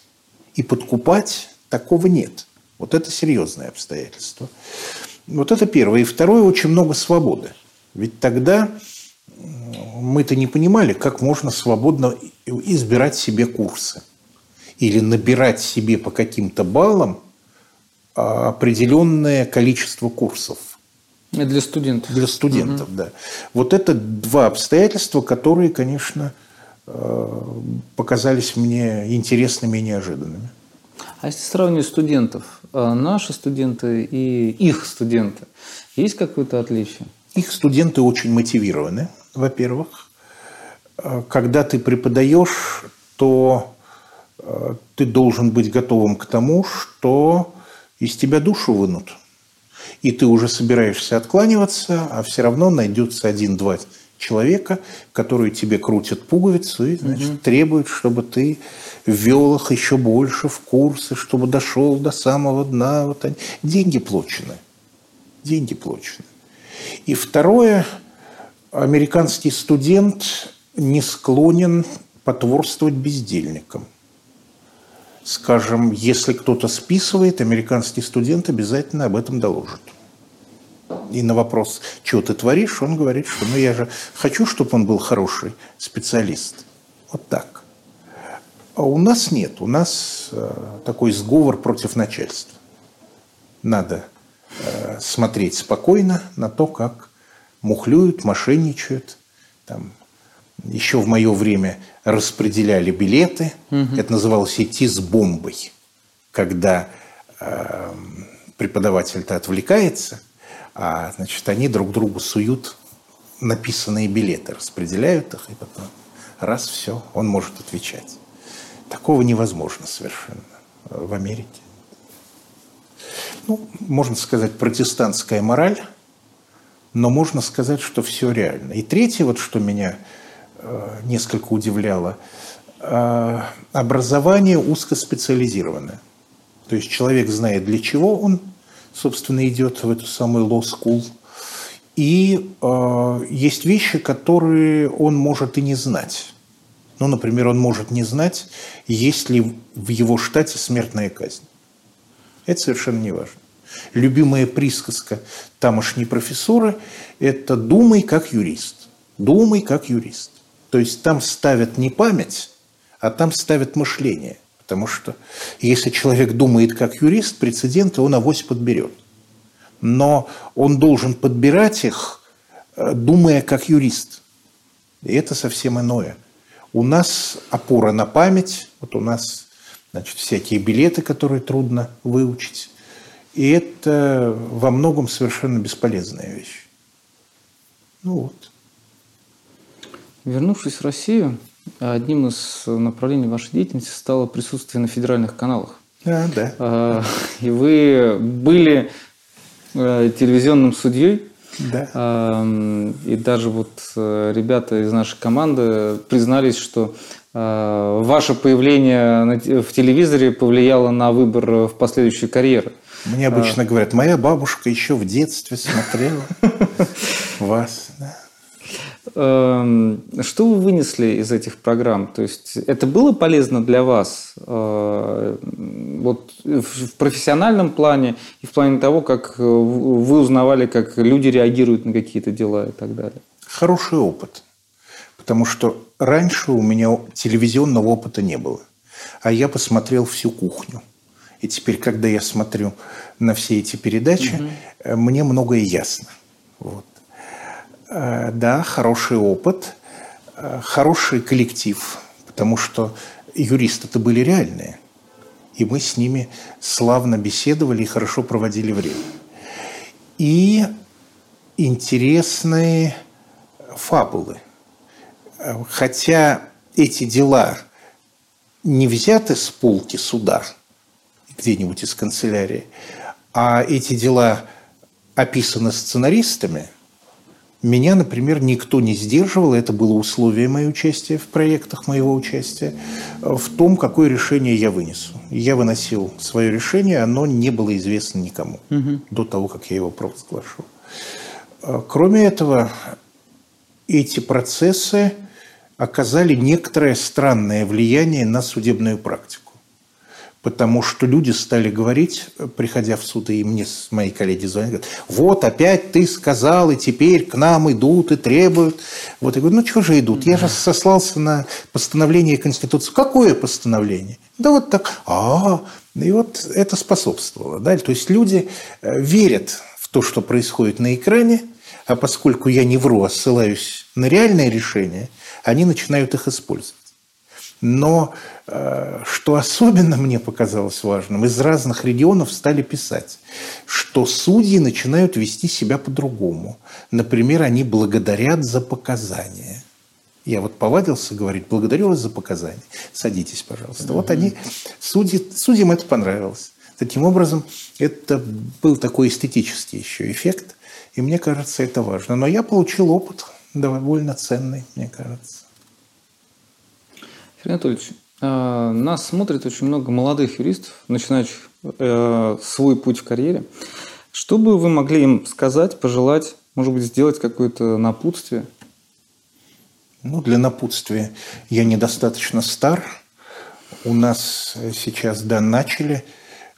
и подкупать, такого нет. Вот это серьезное обстоятельство. Вот это первое. И второе, очень много свободы. Ведь тогда мы-то не понимали, как можно свободно избирать себе курсы или набирать себе по каким-то баллам определенное количество курсов. Для студентов. Для студентов, угу. да. Вот это два обстоятельства, которые, конечно, э, показались мне интересными и неожиданными. А если сравнивать студентов, э, наши студенты и их студенты, есть какое-то отличие? Их студенты очень мотивированы во-первых. Э, когда ты преподаешь, то ты должен быть готовым к тому, что из тебя душу вынут. И ты уже собираешься откланиваться, а все равно найдется один-два человека, которые тебе крутят пуговицу и значит, угу. требуют, чтобы ты ввел их еще больше в курсы, чтобы дошел до самого дна. Вот они. Деньги плачены. Деньги плачены. И второе – американский студент не склонен потворствовать бездельникам. Скажем, если кто-то списывает, американский студент обязательно об этом доложит. И на вопрос, что ты творишь, он говорит, что ну я же хочу, чтобы он был хороший специалист. Вот так. А у нас нет. У нас э, такой сговор против начальства. Надо э, смотреть спокойно на то, как мухлюют, мошенничают. Там, еще в мое время распределяли билеты. Угу. Это называлось «идти с бомбой». Когда э, преподаватель-то отвлекается, а значит, они друг другу суют написанные билеты, распределяют их, и потом раз все, он может отвечать. Такого невозможно совершенно в Америке. Ну, можно сказать, протестантская мораль – но можно сказать, что все реально. И третье, вот что меня несколько удивляло, э, образование узкоспециализированное. То есть человек знает, для чего он, собственно, идет в эту самую law school. И э, есть вещи, которые он может и не знать. Ну, например, он может не знать, есть ли в его штате смертная казнь. Это совершенно не важно. Любимая присказка тамошней профессуры – это «думай как юрист». «Думай как юрист». То есть там ставят не память, а там ставят мышление. Потому что если человек думает как юрист, прецеденты он авось подберет. Но он должен подбирать их, э, думая как юрист. И это совсем иное. У нас опора на память, вот у нас значит, всякие билеты, которые трудно выучить. И это во многом совершенно бесполезная вещь. Ну вот. Вернувшись в Россию, одним из направлений вашей деятельности стало присутствие на федеральных каналах. А, да. А, и вы были э, телевизионным судьей. Да. А, и даже вот э, ребята из нашей команды признались, что э, ваше появление в телевизоре повлияло на выбор в последующей карьеры. Мне обычно а... говорят, моя бабушка еще в детстве смотрела вас. Эм, что вы вынесли из этих программ? То есть это было полезно для вас э, вот в профессиональном плане и в плане того, как вы узнавали, как люди реагируют на какие-то дела и так далее? Хороший опыт. Потому что раньше у меня телевизионного опыта не было. А я посмотрел всю кухню – И теперь, когда я смотрю на все эти передачи, угу. мне многое ясно. Вот. Э, да, хороший опыт, э, хороший коллектив, потому что юристы-то были реальные. И мы с ними славно беседовали и хорошо проводили время. И интересные фабулы. Хотя эти дела не взяты с полки суда, где-нибудь из канцелярии, а эти дела описаны сценаристами, меня, например, никто не сдерживал, это было условие моего участия в проектах, моего участия, в том, какое решение я вынесу. Я выносил свое решение, оно не было известно никому угу. до того, как я его провозглашу. Кроме этого, эти процессы оказали некоторое странное влияние на судебную практику. Потому что люди стали говорить, приходя в суд, и мне мои коллеги звонят, говорят, вот опять ты сказал, и теперь к нам идут и требуют. Вот я говорю, ну что же идут? Я же сослался на постановление Конституции. Какое постановление? Да вот так. А, и вот это способствовало. Да? То есть люди э, верят в то, что происходит на экране, а поскольку я не вру, а ссылаюсь на реальные решения, они начинают их использовать. Но э, что особенно мне показалось важным, из разных регионов стали писать, что судьи начинают вести себя по-другому. Например, они благодарят за показания. Я вот повадился говорить, благодарю вас за показания. Садитесь, пожалуйста. Mm-hmm. Вот они, судьи, судьям это понравилось. Таким образом, это был такой эстетический еще эффект. И мне кажется, это важно. Но я получил опыт довольно ценный, мне кажется. Анатольевич, э, нас смотрит очень много молодых юристов, начинающих э, свой путь в карьере. Что бы вы могли им сказать, пожелать, может быть, сделать какое-то напутствие? Ну, для напутствия я недостаточно стар. У нас сейчас, да, начали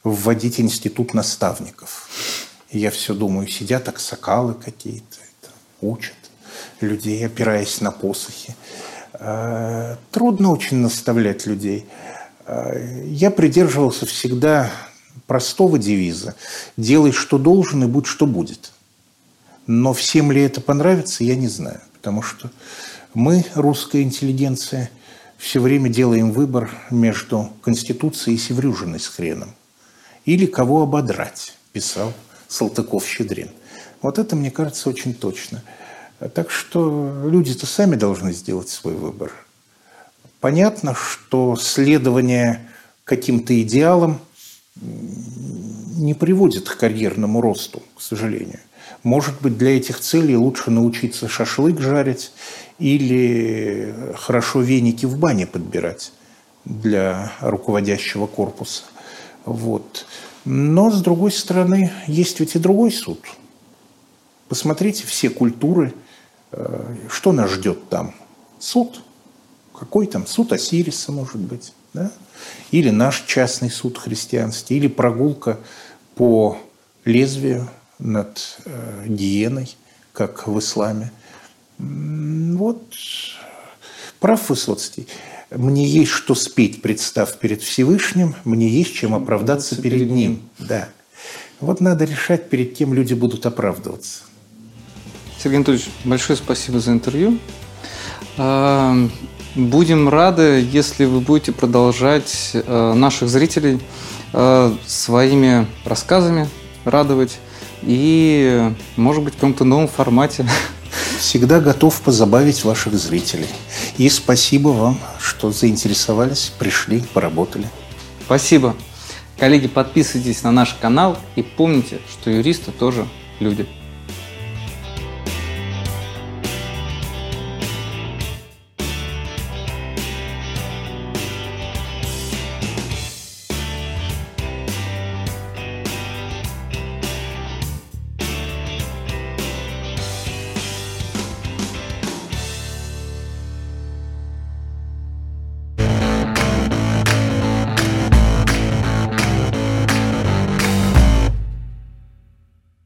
вводить институт наставников. Я все думаю, сидят аксакалы какие-то, учат людей, опираясь на посохи. Э, трудно очень наставлять людей. Э, я придерживался всегда простого девиза «делай, что должен, и будь, что будет». Но всем ли это понравится, я не знаю. Потому что мы, русская интеллигенция, все время делаем выбор между Конституцией и Севрюжиной с хреном. Или кого ободрать, писал Салтыков-Щедрин. Вот это, мне кажется, очень точно – так что люди-то сами должны сделать свой выбор. Понятно, что следование каким-то идеалам не приводит к карьерному росту, к сожалению. Может быть, для этих целей лучше научиться шашлык жарить или хорошо веники в бане подбирать для руководящего корпуса. Вот. Но, с другой стороны, есть ведь и другой суд. Посмотрите все культуры – что нас ждет там? Суд. Какой там? Суд Осириса, может быть. Да? Или наш частный суд христианский, или прогулка по лезвию над э, гиеной, как в исламе. Вот прав Высоцкий. Мне есть что спеть, представ перед Всевышним, мне есть чем оправдаться перед Ним. Да. Вот надо решать, перед кем люди будут оправдываться. Сергей Анатольевич, большое спасибо за интервью. А, будем рады, если вы будете продолжать а, наших зрителей а, своими рассказами радовать и, может быть, в каком-то новом формате. Всегда готов позабавить ваших зрителей. И спасибо вам, что заинтересовались, пришли, поработали. Спасибо. Коллеги, подписывайтесь на наш канал и помните, что юристы тоже люди.